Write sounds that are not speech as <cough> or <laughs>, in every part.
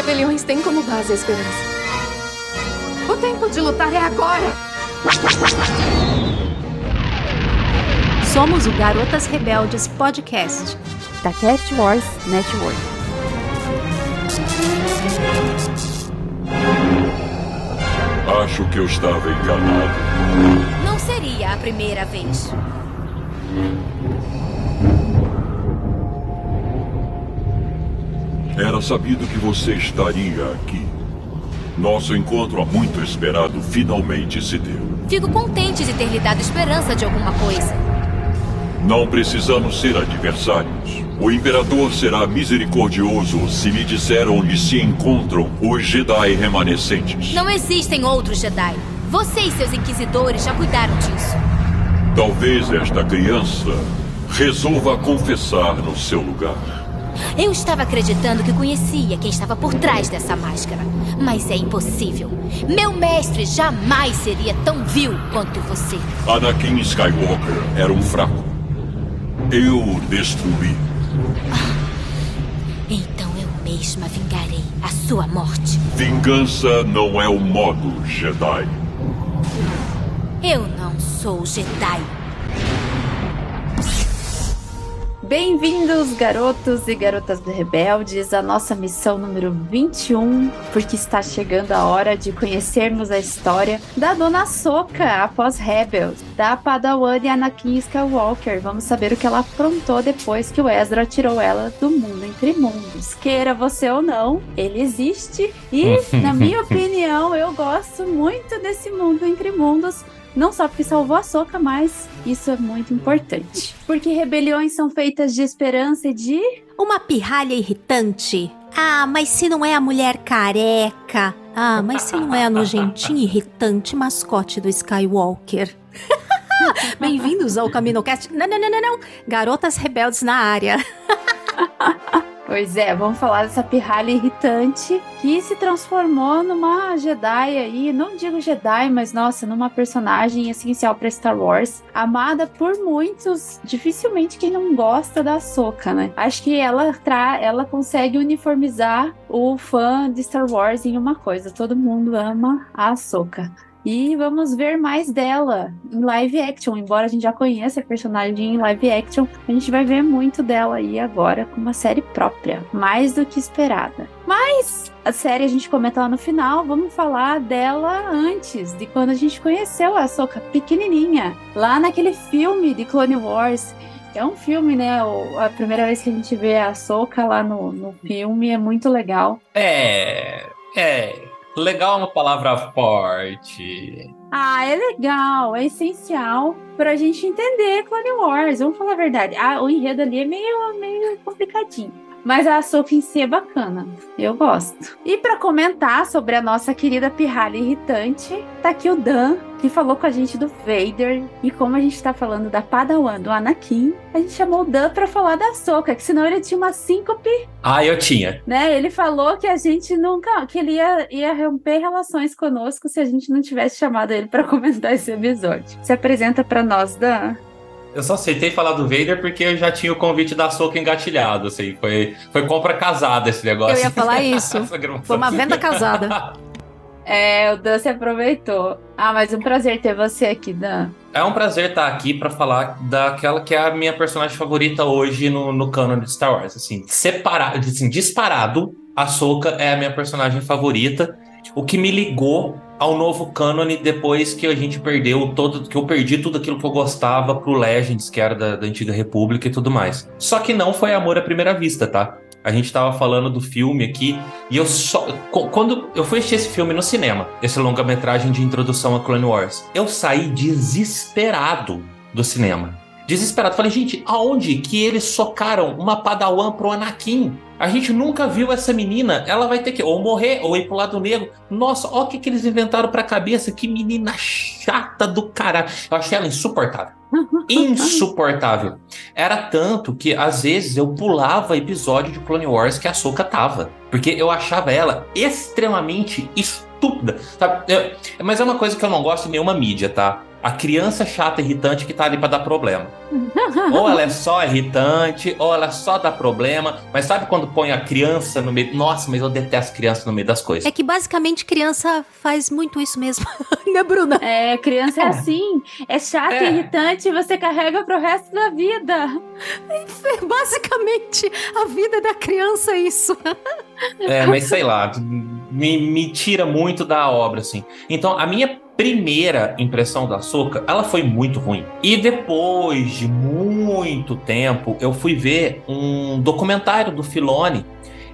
rebeliões têm como base a esperança. O tempo de lutar é agora! Somos o Garotas Rebeldes Podcast da Cast Wars Network. Acho que eu estava enganado. Não seria a primeira vez. Era sabido que você estaria aqui. Nosso encontro há muito esperado finalmente se deu. Fico contente de ter lhe dado esperança de alguma coisa. Não precisamos ser adversários. O Imperador será misericordioso se me disser onde se encontram os Jedi remanescentes. Não existem outros Jedi. Você e seus inquisidores já cuidaram disso. Talvez esta criança resolva confessar no seu lugar. Eu estava acreditando que conhecia quem estava por trás dessa máscara. Mas é impossível. Meu mestre jamais seria tão vil quanto você. Anakin Skywalker era um fraco. Eu o destruí. Então eu mesma vingarei a sua morte. Vingança não é o modo Jedi. Eu não sou Jedi. Bem-vindos, garotos e garotas rebeldes, à nossa missão número 21, porque está chegando a hora de conhecermos a história da Dona Soka após Rebels, da Padawan e Anakin Skywalker. Vamos saber o que ela aprontou depois que o Ezra tirou ela do mundo entre mundos. Queira você ou não, ele existe e, na minha <laughs> opinião, eu gosto muito desse mundo entre mundos não só porque salvou a Soca, mas isso é muito importante. Porque rebeliões são feitas de esperança e de. Uma pirralha irritante. Ah, mas se não é a mulher careca. Ah, mas se não é a nojentinha irritante mascote do Skywalker. <laughs> Bem-vindos ao CaminoCast. Não, não, não, não, não. Garotas rebeldes na área. <laughs> Pois é, vamos falar dessa pirralha irritante que se transformou numa Jedi aí, não digo Jedi, mas nossa, numa personagem essencial para Star Wars, amada por muitos, dificilmente quem não gosta da Soca, né? Acho que ela tra ela consegue uniformizar o fã de Star Wars em uma coisa, todo mundo ama a Soca. E vamos ver mais dela em live action. Embora a gente já conheça a personagem em live action, a gente vai ver muito dela aí agora com uma série própria, mais do que esperada. Mas a série a gente comenta lá no final, vamos falar dela antes, de quando a gente conheceu a Soca pequenininha, lá naquele filme de Clone Wars. É um filme, né? A primeira vez que a gente vê a Soca lá no, no filme é muito legal. É. É. Legal é uma palavra forte. Ah, é legal, é essencial pra gente entender Clone Wars. Vamos falar a verdade. Ah, o enredo ali é meio, meio complicadinho. Mas a Sophie em si é bacana. Eu gosto. E para comentar sobre a nossa querida pirralha irritante, tá aqui o Dan, que falou com a gente do Vader. E como a gente tá falando da Padawan do Anakin, a gente chamou o Dan pra falar da Soca, que senão ele tinha uma síncope. Ah, eu tinha. Né? Ele falou que a gente nunca. que ele ia, ia romper relações conosco se a gente não tivesse chamado ele para <laughs> comentar esse episódio. Se apresenta para nós, Dan. Eu só aceitei falar do Vader porque eu já tinha o convite da Soca engatilhado, assim. Foi, foi compra casada esse negócio. Eu ia falar <laughs> isso. foi uma venda casada. <laughs> É, o Dan se aproveitou. Ah, mas um prazer ter você aqui, Dan. É um prazer estar aqui para falar daquela que é a minha personagem favorita hoje no, no canon de Star Wars. Assim, separado, assim, disparado, a Soca é a minha personagem favorita. O que me ligou ao novo cânone depois que a gente perdeu todo, que eu perdi tudo aquilo que eu gostava pro Legends, que era da, da antiga República e tudo mais. Só que não foi amor à primeira vista, tá? A gente tava falando do filme aqui e eu só. Quando eu fui assistir esse filme no cinema, esse longa-metragem de introdução a Clone Wars, eu saí desesperado do cinema. Desesperado. Falei, gente, aonde que eles socaram uma padawan pro Anakin? A gente nunca viu essa menina. Ela vai ter que ou morrer ou ir pro lado negro. Nossa, olha o que, que eles inventaram pra cabeça. Que menina chata do caralho. Eu achei ela insuportável. <laughs> insuportável. Era tanto que às vezes eu pulava episódio de Clone Wars que a Soca tava. Porque eu achava ela extremamente estúpida. Sabe? Eu, mas é uma coisa que eu não gosto em nenhuma mídia, tá? A criança chata irritante que tá ali pra dar problema. <laughs> ou ela é só irritante, ou ela só dá problema. Mas sabe quando põe a criança no meio? Nossa, mas eu detesto criança no meio das coisas. É que basicamente criança faz muito isso mesmo, <laughs> né, Bruna? É, criança é, É. assim. É chato É. e irritante e você carrega pro resto da vida. Basicamente, a vida da criança é isso. É, mas sei lá, me, me tira muito da obra, assim. Então, a minha primeira impressão da Soca, ela foi muito ruim. E depois de muito tempo, eu fui ver um documentário do Filoni.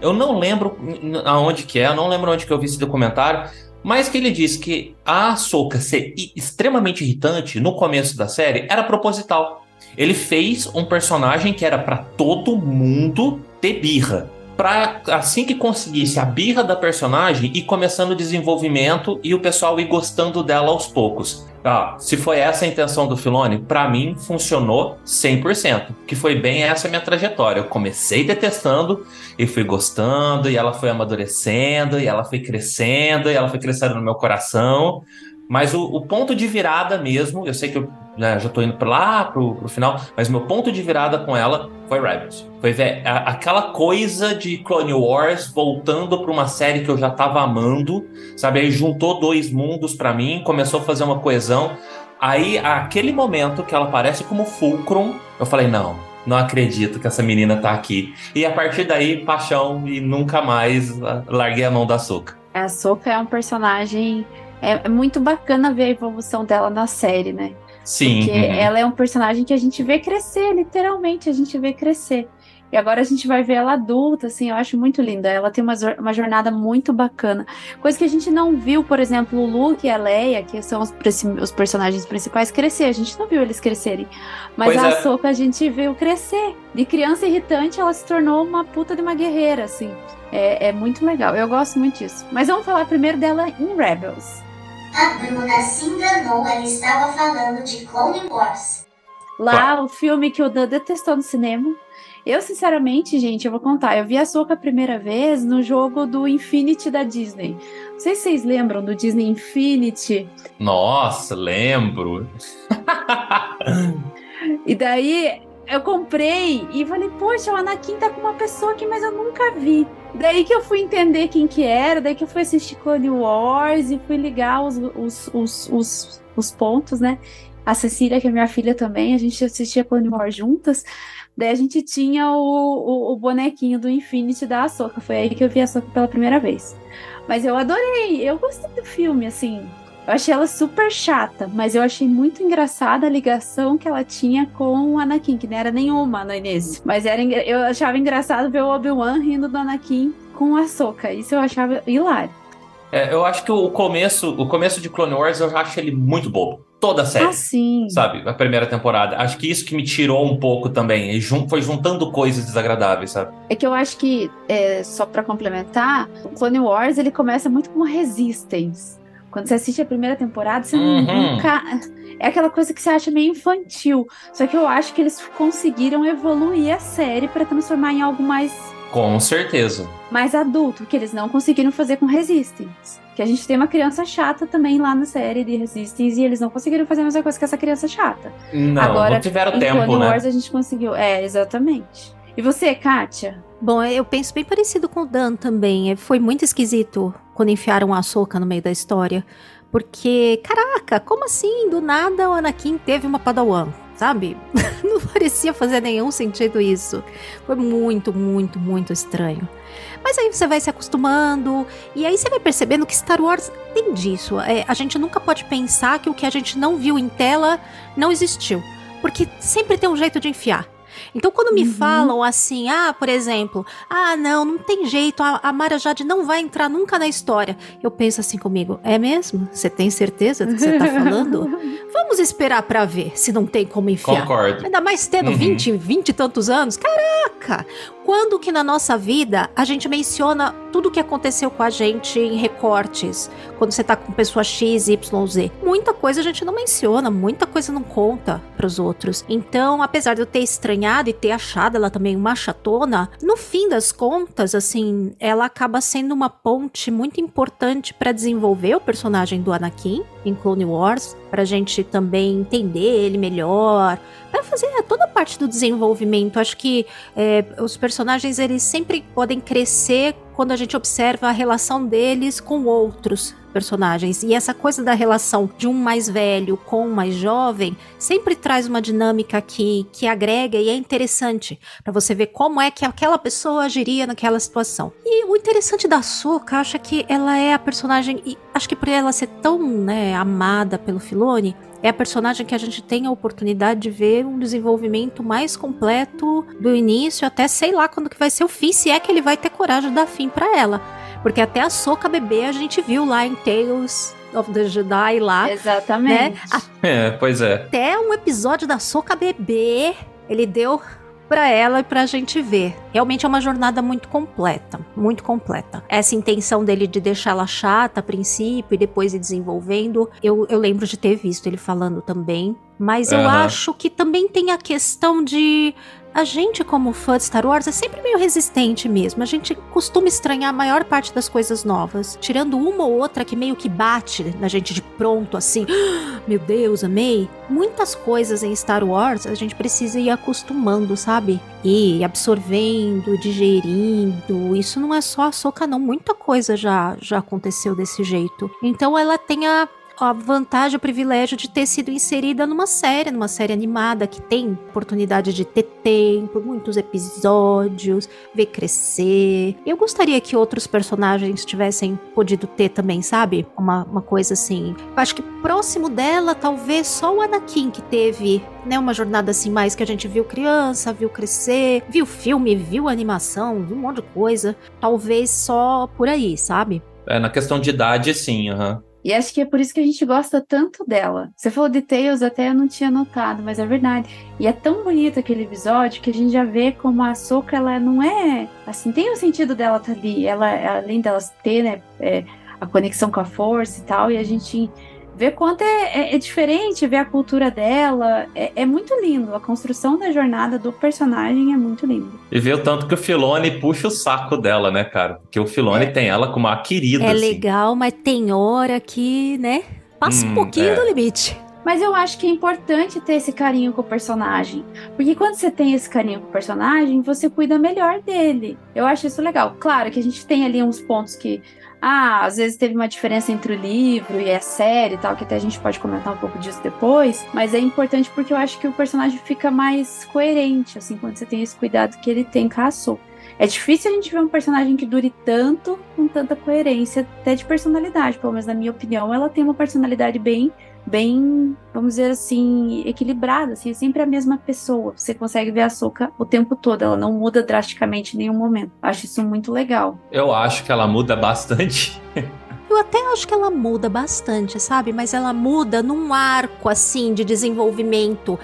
Eu não lembro aonde que é, eu não lembro onde que eu vi esse documentário, mas que ele disse que a Soca ser extremamente irritante no começo da série era proposital. Ele fez um personagem que era pra todo mundo ter birra. Pra assim que conseguisse a birra da personagem ir começando o desenvolvimento e o pessoal ir gostando dela aos poucos. Ah, se foi essa a intenção do Filoni, pra mim funcionou 100%, que foi bem essa minha trajetória. Eu comecei detestando e fui gostando, e ela foi amadurecendo, e ela foi crescendo, e ela foi crescendo no meu coração. Mas o, o ponto de virada mesmo, eu sei que eu né, já tô indo pra lá pro, pro final, mas meu ponto de virada com ela foi Rebels. Foi ver a- aquela coisa de Clone Wars voltando pra uma série que eu já tava amando, sabe? Aí juntou dois mundos pra mim, começou a fazer uma coesão. Aí, aquele momento que ela aparece como Fulcrum, eu falei, não, não acredito que essa menina tá aqui. E a partir daí, paixão e nunca mais larguei a mão da açúcar. A Soka é um personagem. É é muito bacana ver a evolução dela na série, né? Sim. Porque uhum. ela é um personagem que a gente vê crescer, literalmente, a gente vê crescer. E agora a gente vai ver ela adulta, assim, eu acho muito linda. Ela tem uma, uma jornada muito bacana. Coisa que a gente não viu, por exemplo, o Luke e a Leia, que são os, os personagens principais, crescer. A gente não viu eles crescerem. Mas Pois a é. A gente viu crescer. De criança irritante, ela se tornou uma puta de uma guerreira, assim. É, é muito legal. Eu gosto muito disso. Mas vamos falar primeiro dela em Rebels. A Bruna se enganou, ela estava falando de Clone Wars. Lá, o filme que o Dan detestou no cinema. Eu, sinceramente, gente, eu vou contar. Eu vi a Soca a primeira vez no jogo do Infinity da Disney. Não sei se vocês lembram do Disney Infinity. Nossa, lembro. <laughs> E daí eu comprei e falei, poxa, o Anakin tá com uma pessoa aqui, mas eu nunca vi. Daí que eu fui entender quem que era, daí que eu fui assistir Clone Wars e fui ligar os, os, os, os, os pontos, né? A Cecília, que é minha filha também, a gente assistia Clone Wars juntas. Daí a gente tinha o, o, o bonequinho do Infinity da Ahsoka. Foi aí que eu vi a Ahsoka pela primeira vez. Mas eu adorei, eu gostei do filme, assim. Eu achei ela super chata, mas eu achei muito engraçada a ligação que ela tinha com o Anakin, que não era nenhuma no início. Mas era, eu achava engraçado ver o Obi-Wan rindo do Anakin com a Ahsoka. Isso eu achava hilário. É, eu acho que o começo, o começo de Clone Wars, eu acho ele muito bobo. Toda a série. Ah, sim. Sabe, a primeira temporada. Acho que isso que me tirou um pouco também. E jun- foi juntando coisas desagradáveis, sabe? É que eu acho que, é, só pra complementar, o Clone Wars ele começa muito com Resistance. Quando você assiste a primeira temporada, você Uhum. nunca. É aquela coisa que você acha meio infantil. Só que eu acho que eles conseguiram evoluir a série pra transformar em algo mais Com certeza. mais adulto, que eles não conseguiram fazer com Resistance. Que a gente tem uma criança chata também lá na série de Resistance e eles não conseguiram fazer a mesma coisa que essa criança chata. Não, Agora, não tiveram em tempo, Clone né? Wars a gente conseguiu. É, exatamente. E você, Kátia? Bom, eu penso bem parecido com o Dan também. É, Foi muito esquisito quando enfiaram a Ahsoka no meio da história. Porque, caraca, como assim? Do nada o Anakin teve uma padawan, sabe? <laughs> Não parecia fazer nenhum sentido isso. Foi muito, muito, muito estranho. Mas aí você vai se acostumando, e aí você vai percebendo que Star Wars tem disso. É, a gente nunca pode pensar que o que a gente não viu em tela não existiu. Porque sempre tem um jeito de enfiar. Então, quando me Uhum. falam assim, ah, por exemplo, ah, não, não tem jeito, a, a Mara Jade não vai entrar nunca na história. Eu penso assim comigo, é mesmo? Você tem certeza do que você tá falando? <laughs> Vamos esperar pra ver se não tem como enfiar. Concordo. Ainda mais tendo Uhum. 20, 20 e tantos anos. Caraca! Quando que na nossa vida a gente menciona tudo que aconteceu com a gente em recortes, quando você tá com pessoa X, Y, Z. Muita coisa a gente não menciona, muita coisa não conta para os outros. Então, apesar de eu ter estranhado e ter achado ela também uma chatona, no fim das contas, assim, ela acaba sendo uma ponte muito importante para desenvolver o personagem do Anakin em Clone Wars, pra gente também entender ele melhor, para fazer toda a parte do desenvolvimento. Acho que é, os personagens eles sempre podem crescer quando a gente observa a relação deles com outros personagens. E essa coisa da relação de um mais velho com um mais jovem sempre traz uma dinâmica que, que agrega e é interessante para você ver como é que aquela pessoa agiria naquela situação. E o interessante da Soka, acho que ela é a personagem, e acho que por ela ser tão né, amada pelo Filoni, é a personagem que a gente tem a oportunidade de ver um desenvolvimento mais completo do início até sei lá quando que vai ser o fim, se é que ele vai ter coragem de dar fim para ela. Porque até a Soca bebê a gente viu lá em Tales of the Jedi lá. Exatamente. Né? É, pois é. Até um episódio da Soca bebê, ele deu para ela e pra gente ver. Realmente é uma jornada muito completa, muito completa. Essa intenção dele de deixá-la chata a princípio e depois ir desenvolvendo, eu, eu lembro de ter visto ele falando também. Mas eu Aham. acho que também tem a questão de a gente, como fã de Star Wars, é sempre meio resistente mesmo. A gente costuma estranhar a maior parte das coisas novas. Tirando uma ou outra que meio que bate na gente de pronto, assim. "Ah, Meu Deus, amei. Muitas coisas em Star Wars a gente precisa ir acostumando, sabe? E absorvendo, digerindo. Isso não é só a soca, não. Muita coisa já, já aconteceu desse jeito. Então ela tem a a vantagem, o privilégio de ter sido inserida numa série, numa série animada que tem oportunidade de ter tempo, muitos episódios, ver crescer. Eu gostaria que outros personagens tivessem podido ter também, sabe? Uma, uma coisa assim. Eu acho que próximo dela, talvez só o Anakin que teve, né, uma jornada assim mais que a gente viu criança, viu crescer, viu filme, viu animação, viu um monte de coisa. Talvez só por aí, sabe? É, na questão de idade, sim, aham. E acho que é por isso que a gente gosta tanto dela. Você falou de Tails, até eu não tinha notado, mas é verdade. E é tão bonito aquele episódio que a gente já vê como a Soca, ela não é. Assim, tem o sentido dela estar ali. Ela, além dela ter, né, é, a conexão com a força e tal, e a gente vê quanto é, é- é diferente, ver a cultura dela. É, é muito lindo. A construção da jornada do personagem é muito lindo. E vê o tanto que o Filone puxa o saco dela, né, cara? Porque o Filone tem ela como uma querida, É assim. legal, mas tem hora que, né? Passa um Hum, pouquinho é. do limite. Mas eu acho que é importante ter esse carinho com o personagem. Porque quando você tem esse carinho com o personagem, você cuida melhor dele. Eu acho isso legal. Claro que a gente tem ali uns pontos que. Ah, às vezes teve uma diferença entre o livro e a série e tal, que até a gente pode comentar um pouco disso depois. Mas é importante porque eu acho que o personagem fica mais coerente, assim, quando você tem esse cuidado que ele tem com a Ahsoka. É difícil a gente ver um personagem que dure tanto, com tanta coerência, até de personalidade. Pelo menos na minha opinião, ela tem uma personalidade bem bem, vamos dizer assim, equilibrada, assim, é sempre a mesma pessoa. Você consegue ver a Soca o tempo todo, ela não muda drasticamente em nenhum momento. Acho isso muito legal. Eu acho que ela muda bastante. <laughs> Eu até acho que ela muda bastante, sabe? Mas ela muda num arco assim de desenvolvimento.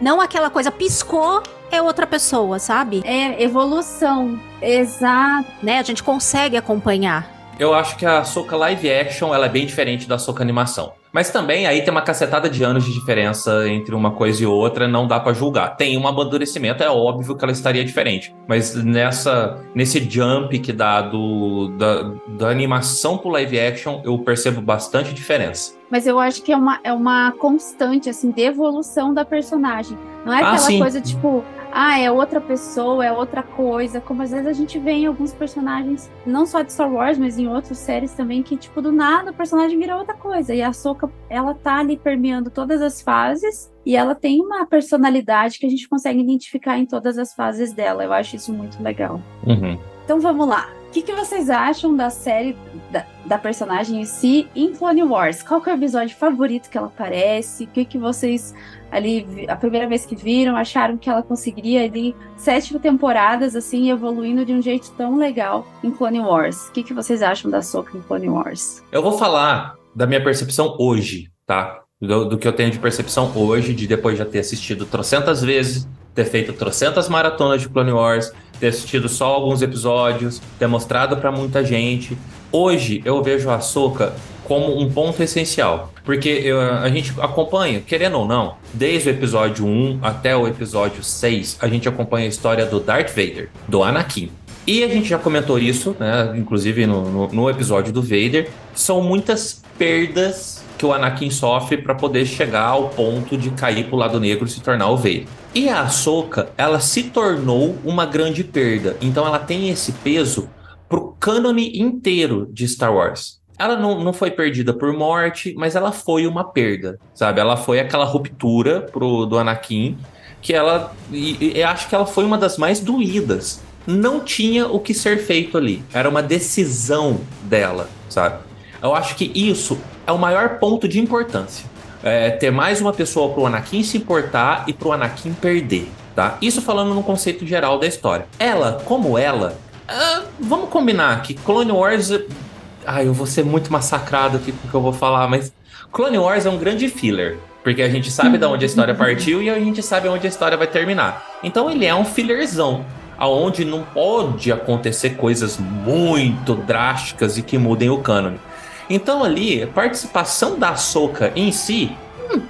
Não aquela coisa piscou é outra pessoa, sabe? É evolução, exato. Né? A gente consegue acompanhar. Eu acho que a Soca live action ela é bem diferente da Soca animação. Mas também aí tem uma cacetada de anos de diferença entre uma coisa e outra, não dá pra julgar. Tem um amadurecimento, é óbvio que ela estaria diferente. Mas nessa nesse jump que dá do, da, da animação pro live action, eu percebo bastante diferença. Mas eu acho que é uma, é uma constante, assim, de evolução da personagem. Não é Ah, aquela sim. coisa tipo, ah, é outra pessoa, é outra coisa. Como às vezes a gente vê em alguns personagens, não só de Star Wars, mas em outras séries também, que, tipo, do nada o personagem vira outra coisa. E a Soca, ela tá ali permeando todas as fases. E ela tem uma personalidade que a gente consegue identificar em todas as fases dela. Eu acho isso muito legal. Uhum. Então vamos lá. O que, que vocês acham da série, da, da personagem em si, em Clone Wars? Qual que é o episódio favorito que ela aparece? O que, que vocês, ali, a primeira vez que viram, acharam que ela conseguiria, ali, sete temporadas, assim, evoluindo de um jeito tão legal em Clone Wars? O que, que vocês acham da Soca em Clone Wars? Eu vou falar da minha percepção hoje, tá? Do, do que eu tenho de percepção hoje, de depois já ter assistido trocentas vezes, ter feito trocentas maratonas de Clone Wars, ter assistido só alguns episódios, ter mostrado pra muita gente. Hoje eu vejo a Ahsoka como um ponto essencial. Porque eu- a gente acompanha, querendo ou não, desde o episódio 1 até o episódio 6, a gente acompanha a história do Darth Vader, do Anakin. E a gente já comentou isso, né? Inclusive no, no, no episódio do Vader. São muitas perdas que o Anakin sofre para poder chegar ao ponto de cair pro lado negro e se tornar o Vader. E a Ahsoka, ela se tornou uma grande perda. Então ela tem esse peso pro cânone inteiro de Star Wars. Ela não, não foi perdida por morte, mas ela foi uma perda, sabe? Ela foi aquela ruptura pro, do Anakin que ela. E, e acho que ela foi uma das mais doídas. Não tinha o que ser feito ali. Era uma decisão dela, sabe? Eu acho que isso é o maior ponto de importância. É ter mais uma pessoa pro Anakin se importar e pro Anakin perder, tá? Isso falando no conceito geral da história. Ela, como ela, ah, vamos combinar que Clone Wars. Ai, eu vou ser muito massacrado aqui com o que eu vou falar, mas Clone Wars é um grande filler. Porque a gente sabe de onde a história partiu e a gente sabe onde a história vai terminar. Então ele é um fillerzão. Aonde não pode acontecer coisas muito drásticas e que mudem o cânone. Então ali, a participação da Ahsoka em si, hum,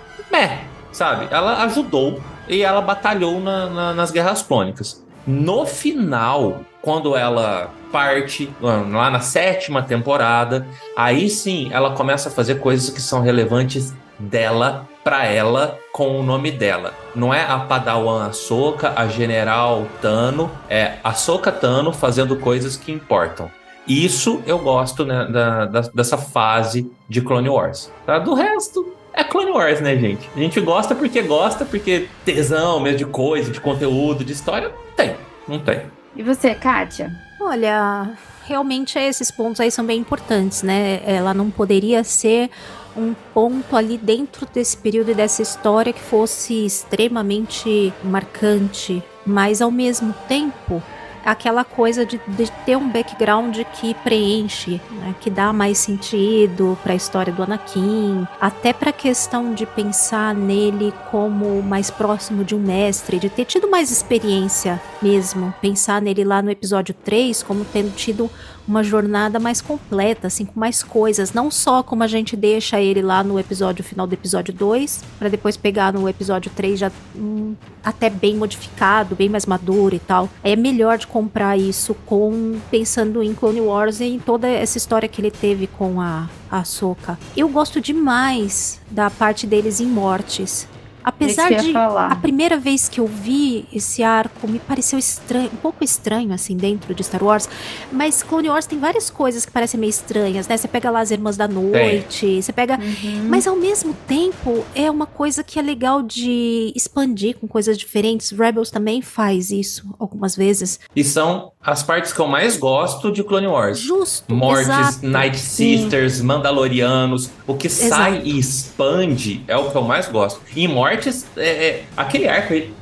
sabe? Ela ajudou e ela batalhou na- na- nas guerras clônicas. No final, quando ela parte lá na sétima temporada, aí sim ela começa a fazer coisas que são relevantes dela pra ela com o nome dela. Não é a Padawan Ahsoka, a General Tano, é Ahsoka Tano fazendo coisas que importam. Isso eu gosto né, da- da- dessa fase de Clone Wars. tá? Do resto, é Clone Wars, né, gente? A gente gosta porque gosta, porque tesão mesmo de coisa, de conteúdo, de história, não tem. Não tem. E você, Kátia? Olha, realmente esses pontos aí são bem importantes, né? Ela não poderia ser um ponto ali dentro desse período e dessa história que fosse extremamente marcante, mas ao mesmo tempo aquela coisa de, de ter um background que preenche, né, que dá mais sentido para a história do Anakin, até para a questão de pensar nele como mais próximo de um mestre, de ter tido mais experiência mesmo, pensar nele lá no episódio 3 como tendo tido uma jornada mais completa, assim, com mais coisas, não só como a gente deixa ele lá no episódio final do episódio 2, para depois pegar no episódio 3 já hum, até bem modificado, bem mais maduro e tal. É melhor de comprar isso com pensando em Clone Wars e em toda essa história que ele teve com a a Ahsoka. Eu gosto demais da parte deles em mortes. Apesar de falar. a primeira vez que eu vi esse arco me pareceu estranho, um pouco estranho assim dentro de Star Wars, mas Clone Wars tem várias coisas que parecem meio estranhas, né? Você pega lá as Irmãs da Noite, você pega Uhum. mas ao mesmo tempo é uma coisa que é legal de expandir com coisas diferentes. Rebels também faz isso algumas vezes. E são as partes que eu mais gosto de Clone Wars. Justo. Mortes, exato. Night Sim. Sisters, Mandalorianos. O que sai Exato. e expande é o que eu mais gosto. E Mortes, é, é- aquele arco aí,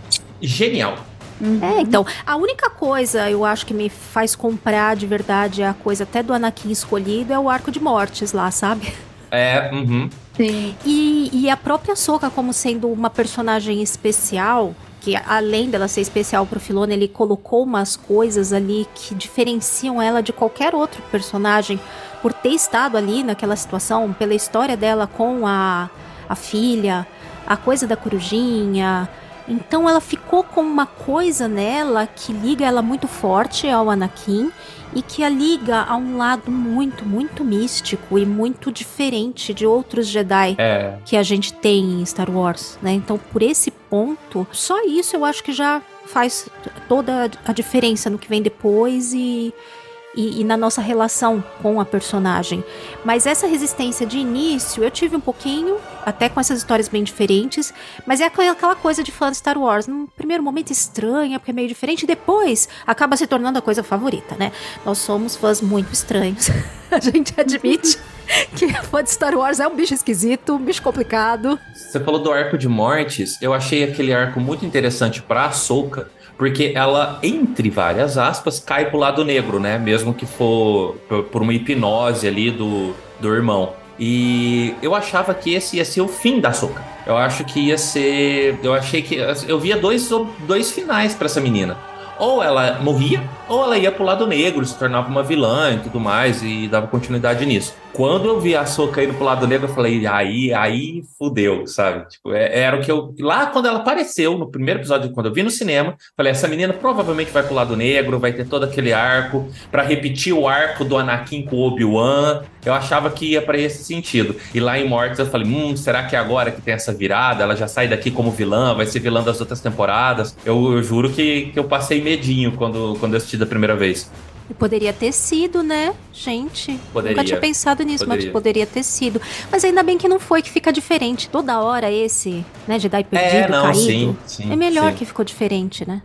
genial. É, então, a única coisa eu acho que me faz comprar de verdade a coisa até do Anakin escolhido é o arco de mortes lá, sabe? É, uhum. Sim. E, e a própria Soka como sendo uma personagem especial, que além dela ser especial pro Filone, ele colocou umas coisas ali que diferenciam ela de qualquer outro personagem por ter estado ali naquela situação, pela história dela com a, a filha, a coisa da corujinha. Então ela ficou com uma coisa nela que liga ela muito forte ao Anakin e que a liga a um lado muito, muito místico e muito diferente de outros Jedi É, que a gente tem em Star Wars, né? Então, por esse ponto, só isso eu acho que já faz toda a diferença no que vem depois e, e, e na nossa relação com a personagem. Mas essa resistência de início eu tive um pouquinho, até com essas histórias bem diferentes, mas é aquela aquela coisa de fã de Star Wars. Num primeiro momento estranha, porque é meio diferente, depois acaba se tornando a coisa favorita, né? Nós somos fãs muito estranhos. <laughs> a gente admite. <laughs> Que fã de Star Wars é um bicho esquisito, um bicho complicado. Você falou do arco de mortes, eu achei aquele arco muito interessante pra Ahsoka, porque ela, entre várias aspas, cai pro lado negro, né? Mesmo que for por- uma hipnose ali do, do irmão. E eu achava que esse ia ser o fim da Ahsoka. Eu acho que ia ser. Eu achei que. Eu via dois, dois finais pra essa menina. ou ela morria, ou ela ia pro lado negro, se tornava uma vilã e tudo mais, e dava continuidade nisso. Quando eu vi a Soca indo pro lado negro, eu falei, aí, aí fudeu, sabe? Tipo, é, era o que eu. Lá quando ela apareceu, no primeiro episódio, quando eu vi no cinema, falei, essa menina provavelmente vai pro lado negro, vai ter todo aquele arco, para repetir o arco do Anakin com Obi-Wan. Eu achava que ia para esse sentido. E lá em Mortes eu falei, hum, será que é agora que tem essa virada? Ela já sai daqui como vilã, vai ser vilã das outras temporadas? Eu, eu juro que, que eu passei medinho quando, quando eu assisti da primeira vez. Poderia ter sido, né, gente? Poderia. Nunca tinha pensado nisso, Poderia. mas poderia ter sido. Mas ainda bem que não foi, que fica diferente. Toda hora esse, né, Jedi perdido, É, não, caído. sim, sim. é melhor sim. que ficou diferente, né?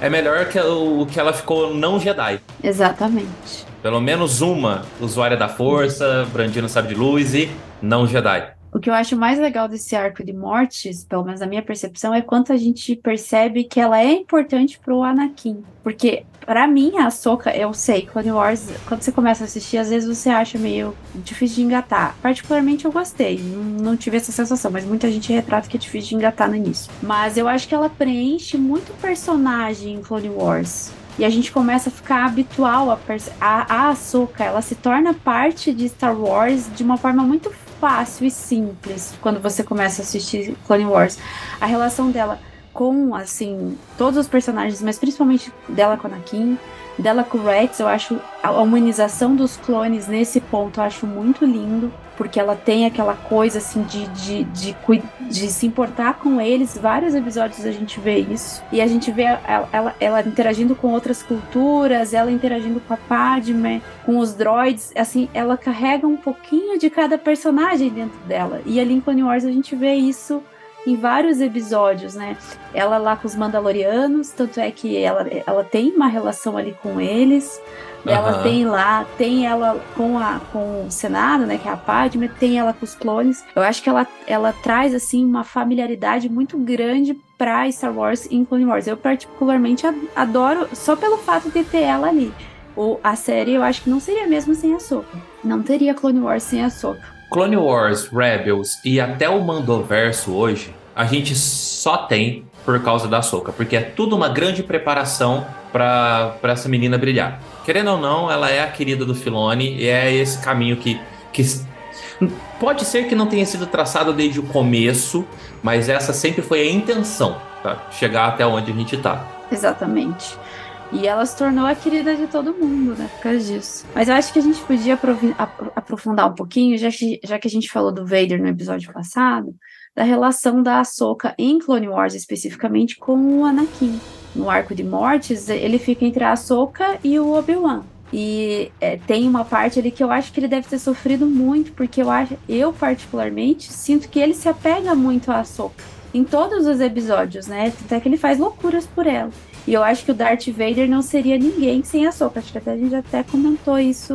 É melhor que o que ela ficou não Jedi. Exatamente. Pelo menos uma usuária da força, brandindo sabe de luz e não Jedi. O que eu acho mais legal desse arco de mortes, pelo menos na minha percepção, é quanto a gente percebe que ela é importante pro Anakin. Porque, pra mim, a Ahsoka, eu sei, Clone Wars, quando você começa a assistir, às vezes você acha meio difícil de engatar. Particularmente eu gostei, não, tive essa sensação, mas muita gente retrata que é difícil de engatar no início. Mas eu acho que ela preenche muito personagem em Clone Wars. E a gente começa a ficar habitual a, a, a. Ela se torna parte de Star Wars de uma forma muito fácil e simples quando você começa a assistir Clone Wars. A relação dela com, assim, todos os personagens, mas principalmente dela com a Anakin, dela com o Rex, eu acho a humanização dos clones nesse ponto eu acho muito lindo, porque ela tem aquela coisa, assim, de, de, de, de se importar com eles. Vários episódios a gente vê isso. E a gente vê ela, ela, ela interagindo com outras culturas, ela interagindo com a Padme, com os droids, assim, ela carrega um pouquinho de cada personagem dentro dela. E ali em Clone Wars a gente vê isso em vários episódios, né? Ela lá com os Mandalorianos, tanto é que ela, ela tem uma relação ali com eles. Ela Aham. tem lá, tem ela com, a, com o Senado, né? Que é a Padme, tem ela com os clones. Eu acho que ela, ela traz, assim, uma familiaridade muito grande pra Star Wars em Clone Wars. Eu, particularmente, adoro só pelo fato de ter ela ali. O, a série eu acho que não seria mesmo sem a Soca. Não teria Clone Wars sem a Soca. Clone Wars, Rebels e até o Mandoverso hoje, a gente só tem por causa da Soca, porque é tudo uma grande preparação pra essa menina brilhar. Querendo ou não, ela é a querida do Filone e é esse caminho que, que pode ser que não tenha sido traçado desde o começo, mas essa sempre foi a intenção, tá? Chegar até onde a gente tá. Exatamente. E ela se tornou a querida de todo mundo, né? Por causa disso. Mas eu acho que a gente podia aprofundar um pouquinho, já que, já que a gente falou do Vader no episódio passado, da relação da Ahsoka em Clone Wars especificamente com o Anakin. No arco de mortes, ele fica entre a Ahsoka e o Obi-Wan. E é, tem uma parte ali que eu acho que ele deve ter sofrido muito, porque eu acho, eu particularmente sinto que ele se apega muito a Ahsoka. Em todos os episódios, né? Até que ele faz loucuras por ela. E eu acho que o Darth Vader não seria ninguém sem a Ahsoka. Acho que até a gente até comentou isso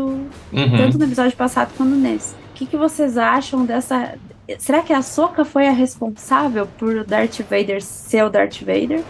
Uhum. tanto no episódio passado quanto nesse. O que, que vocês acham dessa. Será que a Ahsoka foi a responsável por o Darth Vader ser o Darth Vader?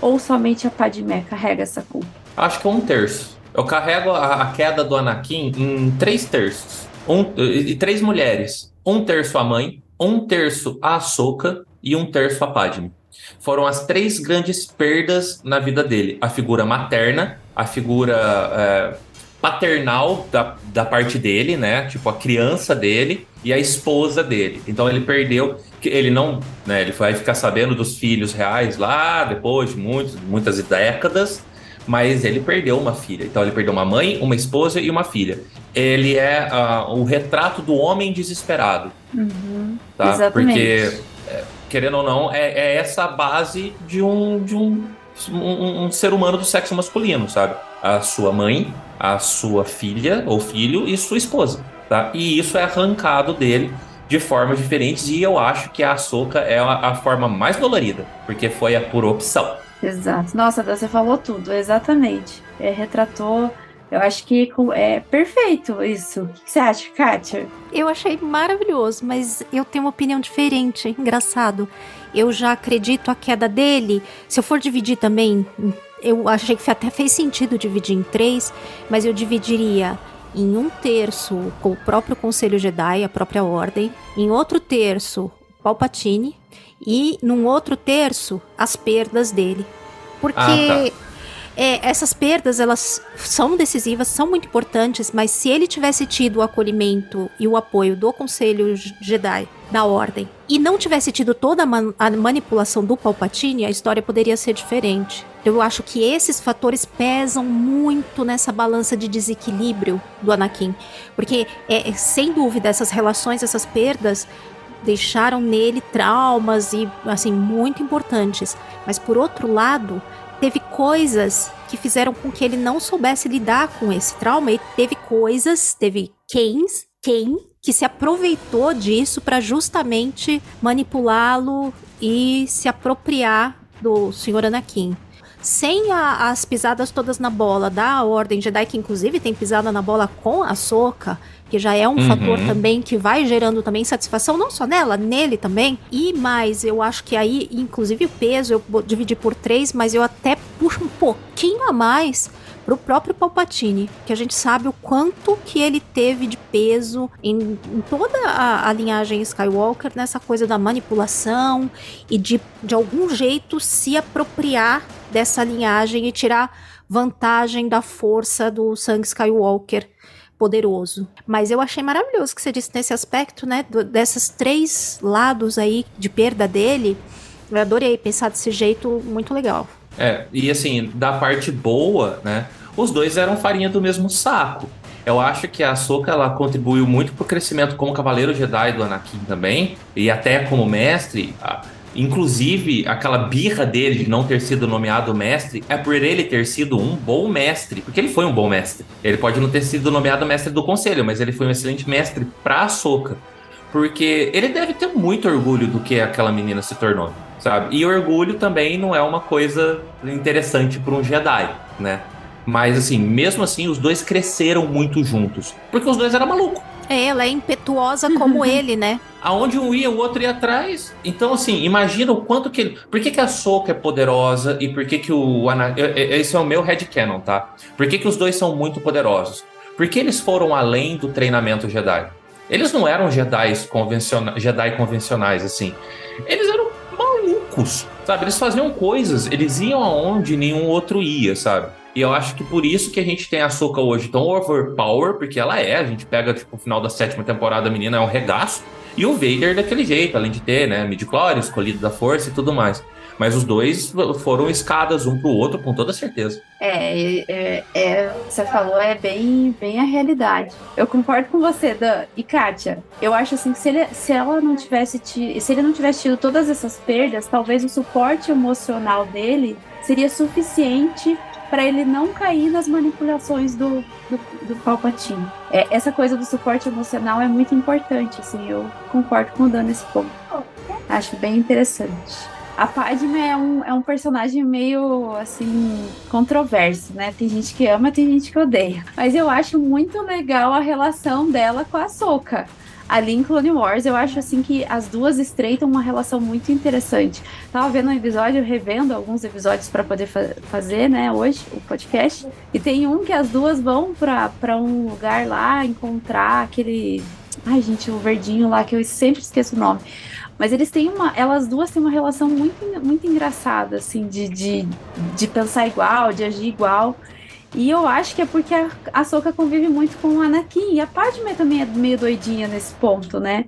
Ou somente a Padmé carrega essa culpa? Acho que um terço. Eu carrego a, a queda do Anakin em três terços. Um, e, três mulheres. Um terço a mãe, um terço a Ahsoka e um terço a Padme. Foram as três grandes perdas na vida dele. A figura materna, a figura é, paternal da, da parte dele, né? Tipo, a criança dele e a esposa dele. Então ele perdeu ele não, né, ele vai ficar sabendo dos filhos reais lá depois de muitos, muitas décadas, mas ele perdeu uma filha. Então ele perdeu uma mãe, uma esposa e uma filha. Ele é ah, o retrato do homem desesperado, Uhum, tá? Exatamente. Porque é, querendo ou não, é, é essa a base de um de um, um, um ser humano do sexo masculino, sabe? A sua mãe, a sua filha ou filho e sua esposa, tá? E isso é arrancado dele de formas diferentes e eu acho que a Ahsoka é a, a forma mais dolorida, porque foi a por opção. Exato. Nossa, você falou tudo, exatamente. É, retratou. Eu acho que é perfeito isso. O que que você acha, Kátia? Eu achei maravilhoso, mas eu tenho uma opinião diferente. Engraçado. Eu já acredito a queda dele. Se eu for dividir também, eu achei que até fez sentido dividir em três, mas eu dividiria em um terço com o próprio Conselho Jedi, a própria Ordem, em outro terço, Palpatine, e num outro terço, as perdas dele. Porque Ah, é, essas perdas, elas são decisivas, são muito importantes, mas se ele tivesse tido o acolhimento e o apoio do Conselho Jedi, da Ordem, e não tivesse tido toda a, man a manipulação do Palpatine, a história poderia ser diferente. Eu acho que esses fatores pesam muito nessa balança de desequilíbrio do Anakin. Porque, é, sem dúvida, essas relações, essas perdas deixaram nele traumas e, assim, muito importantes. Mas, por outro lado, teve coisas que fizeram com que ele não soubesse lidar com esse trauma. E teve coisas, teve quens, quem que se aproveitou disso para justamente manipulá-lo e se apropriar do Sr. Anakin sem a, as pisadas todas na bola da Ordem Jedi, que inclusive tem pisada na bola com a Soca, que já é um uhum. fator também que vai gerando também satisfação, não só nela, nele também. E mais, eu acho que aí, inclusive o peso, eu vou dividir por três, mas eu até puxo um pouquinho a mais pro próprio Palpatine, que a gente sabe o quanto que ele teve de peso em, em toda a, a, linhagem Skywalker nessa coisa da manipulação e de, de algum jeito se apropriar dessa linhagem e tirar vantagem da força do sangue Skywalker poderoso. Mas eu achei maravilhoso que você disse nesse aspecto, né, do, desses três lados aí de perda dele. Eu adorei pensar desse jeito, muito legal. É, e assim, da parte boa, né, os dois eram farinha do mesmo saco. Eu acho que a Ahsoka ela contribuiu muito pro crescimento como cavaleiro Jedi do Anakin também, e até como mestre. Inclusive, aquela birra dele de não ter sido nomeado mestre é por ele ter sido um bom mestre, porque ele foi um bom mestre. Ele pode não ter sido nomeado mestre do conselho, mas ele foi um excelente mestre pra Ahsoka. Porque ele deve ter muito orgulho do que aquela menina se tornou, sabe? E orgulho também não é uma coisa interessante para um Jedi, né? Mas assim, mesmo assim, os dois cresceram muito juntos. Porque os dois eram malucos. É, ela é impetuosa como <laughs> ele, né? Aonde um ia, o outro ia atrás. Então, assim, imagina o quanto que ele. Por que, que a Soka é poderosa e por que, que o Anakin. Esse é o meu headcanon, tá? Por que, que os dois são muito poderosos? Porque eles foram além do treinamento Jedi. Eles não eram Jedi, convenciona... Jedi convencionais, assim. Eles eram malucos, sabe? Eles faziam coisas, eles iam aonde nenhum outro ia, sabe? E eu acho que por isso que a gente tem a Soca hoje tão overpower, porque ela é, a gente pega, tipo, o final da sétima temporada, a menina é um regaço, e o Vader daquele jeito, além de ter, né, midi-chlorians, escolhido da força e tudo mais. Mas os dois foram escadas um pro outro, com toda certeza. É, é, é, você falou, é bem, bem a realidade. Eu concordo com você, Dan. E Kátia, eu acho assim que se, ele, se ela não tivesse tido, se ele não tivesse tido todas essas perdas, talvez o suporte emocional dele seria suficiente para ele não cair nas manipulações do, do, do Palpatine. É, essa coisa do suporte emocional é muito importante, assim, eu concordo com o Dan nesse ponto. Acho bem interessante. A Padme é um, é um personagem meio, assim, controverso, né? Tem gente que ama, tem gente que odeia. Mas eu acho muito legal a relação dela com a Soka ali em Clone Wars, eu acho assim que as duas estreitam uma relação muito interessante. Tava vendo um episódio, revendo alguns episódios para poder fa fazer, né, hoje, o podcast. E tem um que as duas vão para um lugar lá encontrar aquele. Ai, gente, o verdinho lá, que eu sempre esqueço o nome. Mas eles têm uma. Elas duas têm uma relação muito, muito engraçada, assim, de, de, de pensar igual, de agir igual. E eu acho que é porque a, a Soka convive muito com o Anakin. E a Padme também é meio doidinha nesse ponto, né?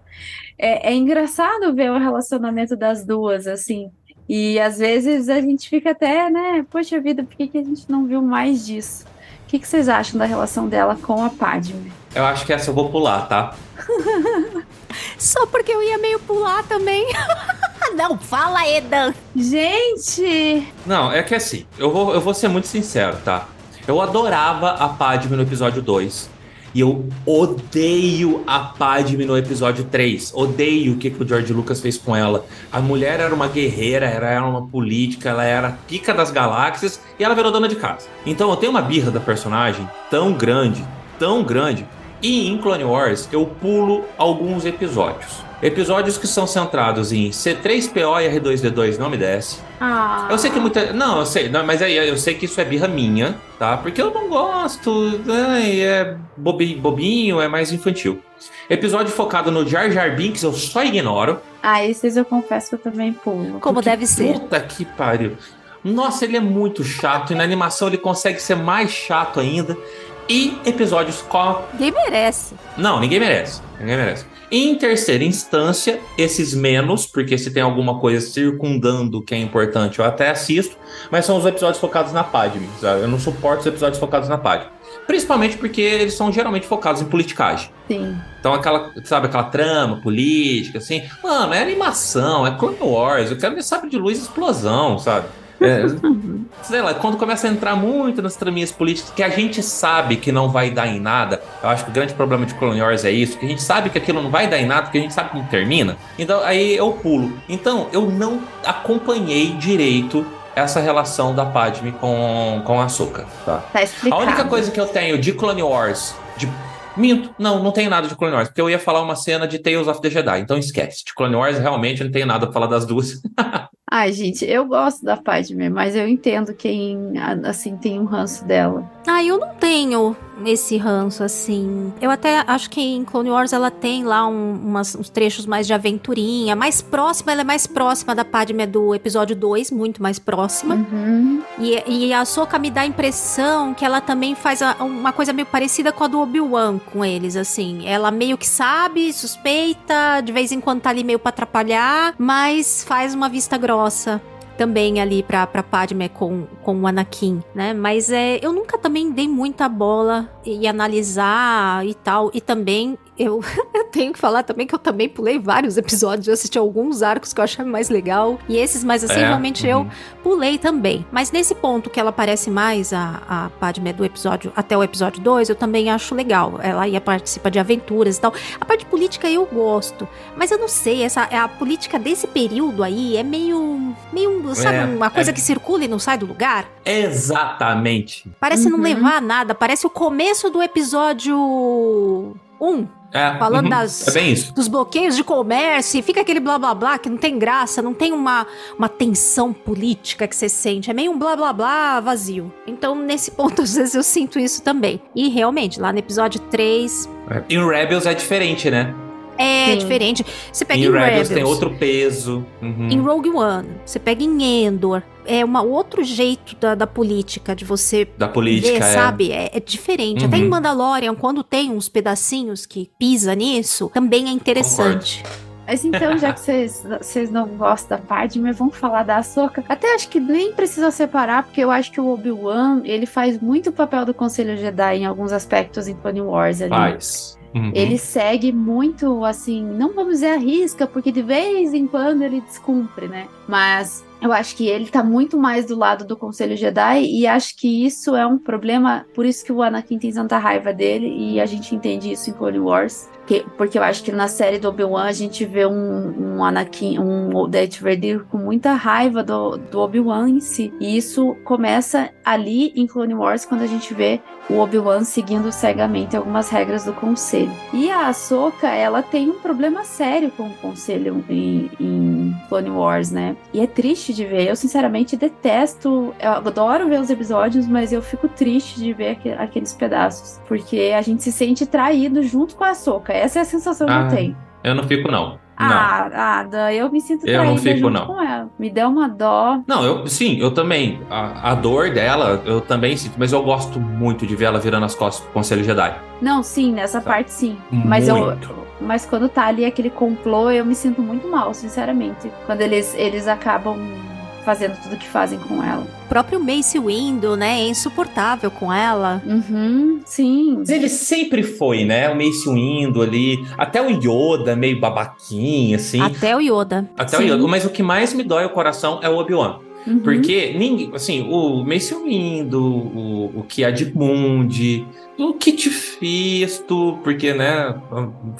É, é engraçado ver o relacionamento das duas, assim. E às vezes a gente fica até, né? Poxa vida, por que, que a gente não viu mais disso? O que, que vocês acham da relação dela com a Padme? Eu acho que essa eu vou pular, tá? <laughs> Só porque eu ia meio pular também. <laughs> não, fala, Edan. Gente! Não, é que assim, eu vou, eu vou ser muito sincero, tá? Eu adorava a Padme no episódio 2. E eu odeio a Padme no episódio 3. Odeio o que, que o George Lucas fez com ela. A mulher era uma guerreira, ela era uma política, ela era pica das galáxias e ela virou dona de casa. Então eu tenho uma birra da personagem tão grande, tão grande. E em Clone Wars eu pulo alguns episódios. Episódios que são centrados em C3PO e R2D2 não me desce. Ah. Eu sei que muita. Não, eu sei, não, mas aí eu sei que isso é birra minha, tá? Porque eu não gosto. Ai, é bobinho, é mais infantil. Episódio focado no Jar Jar Binks, eu só ignoro. Ah, esses eu confesso que eu também pulo. Como Porque, deve ser. Puta que pariu. Nossa, ele é muito chato e na animação ele consegue ser mais chato ainda. E episódios com. Ninguém merece. Não, ninguém merece. Ninguém merece. Em terceira instância, esses menos, porque se tem alguma coisa circundando que é importante, eu até assisto, mas são os episódios focados na Padme. sabe? Eu não suporto os episódios focados na Padme. Principalmente porque eles são geralmente focados em politicagem. Sim. Então, aquela, sabe, aquela trama política, assim. Mano, é animação, é Clone Wars. Eu quero ver sabre de luz e explosão, sabe? É, sei lá, quando começa a entrar muito nas traminhas políticas, que a gente sabe que não vai dar em nada. Eu acho que o grande problema de Clone Wars é isso, que a gente sabe que aquilo não vai dar em nada, porque a gente sabe como termina. Então, aí eu pulo. Então, eu não acompanhei direito essa relação da Padme com, com a Ahsoka, tá? Tá A explicado. única coisa que eu tenho de Clone Wars, de Minto, não, não tenho nada de Clone Wars, porque eu ia falar uma cena de Tales of the Jedi, então esquece. De Clone Wars, realmente, eu não tenho nada pra falar das duas. <laughs> Ai, gente, eu gosto da Padme, mas eu entendo quem, assim, tem um ranço dela. Ah, eu não tenho esse ranço, assim. Eu até acho que em Clone Wars ela tem lá um- umas- uns trechos mais de aventurinha. Mais próxima, ela é mais próxima da Padme do episódio 2, muito mais próxima. Uhum. E, e a Soka me dá a impressão que ela também faz a- uma coisa meio parecida com a do Obi-Wan com eles, assim. Ela meio que sabe, suspeita, de vez em quando tá ali meio pra atrapalhar, mas faz uma vista grossa também ali pra, pra Padme com, com o Anakin, né? Mas é, eu nunca também dei muita bola e analisar e tal. E também eu, <laughs> eu tenho que falar também que eu também pulei vários episódios, eu assisti alguns arcos que eu achei mais legal. E esses mais assim, É, realmente eu uhum. pulei também. Mas nesse ponto que ela aparece mais, a, a Padme do episódio, até o episódio 2, eu também acho legal. Ela ia participar de aventuras e tal. A parte política eu gosto. Mas eu não sei, essa, a política desse período aí é meio. meio, sabe, É, uma coisa é. que circula e não sai do lugar? Exatamente. Parece não Uhum. levar a nada. Parece o começo do episódio 1. É, Falando uhum, das- é dos bloqueios de comércio, e fica aquele blá blá blá que não tem graça, não tem uma, uma tensão política que você sente, é meio um blá blá blá vazio. Então, nesse ponto, <laughs> às vezes eu sinto isso também. E realmente, lá no episódio 3 É. Em Rebels é diferente, né? É Sim. diferente. Você pega Em em, Rebels, Rebels, tem outro peso. Uhum. em Rogue One, você pega em Endor, é um outro jeito da, da política, de você Da política, ver, é. sabe? É, é diferente. Até Uhum. em Mandalorian, quando tem uns pedacinhos que pisa nisso, também é interessante. Mas então, já que <laughs> vocês vocês não gostam da Padme, vamos falar da Ahsoka. Até acho que nem precisa separar, porque eu acho que o Obi-Wan, ele faz muito o papel do Conselho Jedi em alguns aspectos em Clone Wars ali. Faz. Uhum. Ele segue muito, assim, não vamos dizer a risca, porque de vez em quando ele descumpre, né? Mas eu acho que ele tá muito mais do lado do Conselho Jedi e acho que isso é um problema, por isso que o Anakin tem tanta raiva dele e a gente entende isso em Clone Wars. que- porque eu acho que na série do Obi-Wan a gente vê um, um Anakin, um Darth Vader com muita raiva do, do Obi-Wan em si. E isso começa ali em Clone Wars quando a gente vê o Obi-Wan seguindo cegamente algumas regras do conselho. E a Ahsoka, ela tem um problema sério com o conselho em, em Clone Wars, né? E é triste de ver. Eu, sinceramente, detesto. Eu adoro ver os episódios, mas eu fico triste de ver aque- aqueles pedaços. Porque a gente se sente traído junto com a Ahsoka. Essa é a sensação que Ah, eu tenho. Eu não fico, não. não. Ah, Ada, eu me sinto Eu não fico, não. com ela. Me deu uma dó. Não, eu sim, eu também. A, a dor dela, eu também sinto, mas eu gosto muito de ver ela virando as costas pro Conselho Jedi. Não, sim, nessa Tá. parte sim. Mas eu, Muito. Mas quando tá ali aquele complô, eu me sinto muito mal, sinceramente. Quando eles, eles acabam fazendo tudo que fazem com ela. O próprio Mace Windu, né, é insuportável com ela. Uhum, sim. Mas ele sempre foi, né? O Mace Windu ali, até o Yoda meio babaquinho, assim. Até o Yoda. Até o Sim. Yoda. Mas o que mais me dói o coração é o Obi-Wan. Uhum. Porque ninguém, assim, o Mace Windu, o, o Kiad Mundi, o Kit Fisto, porque, né,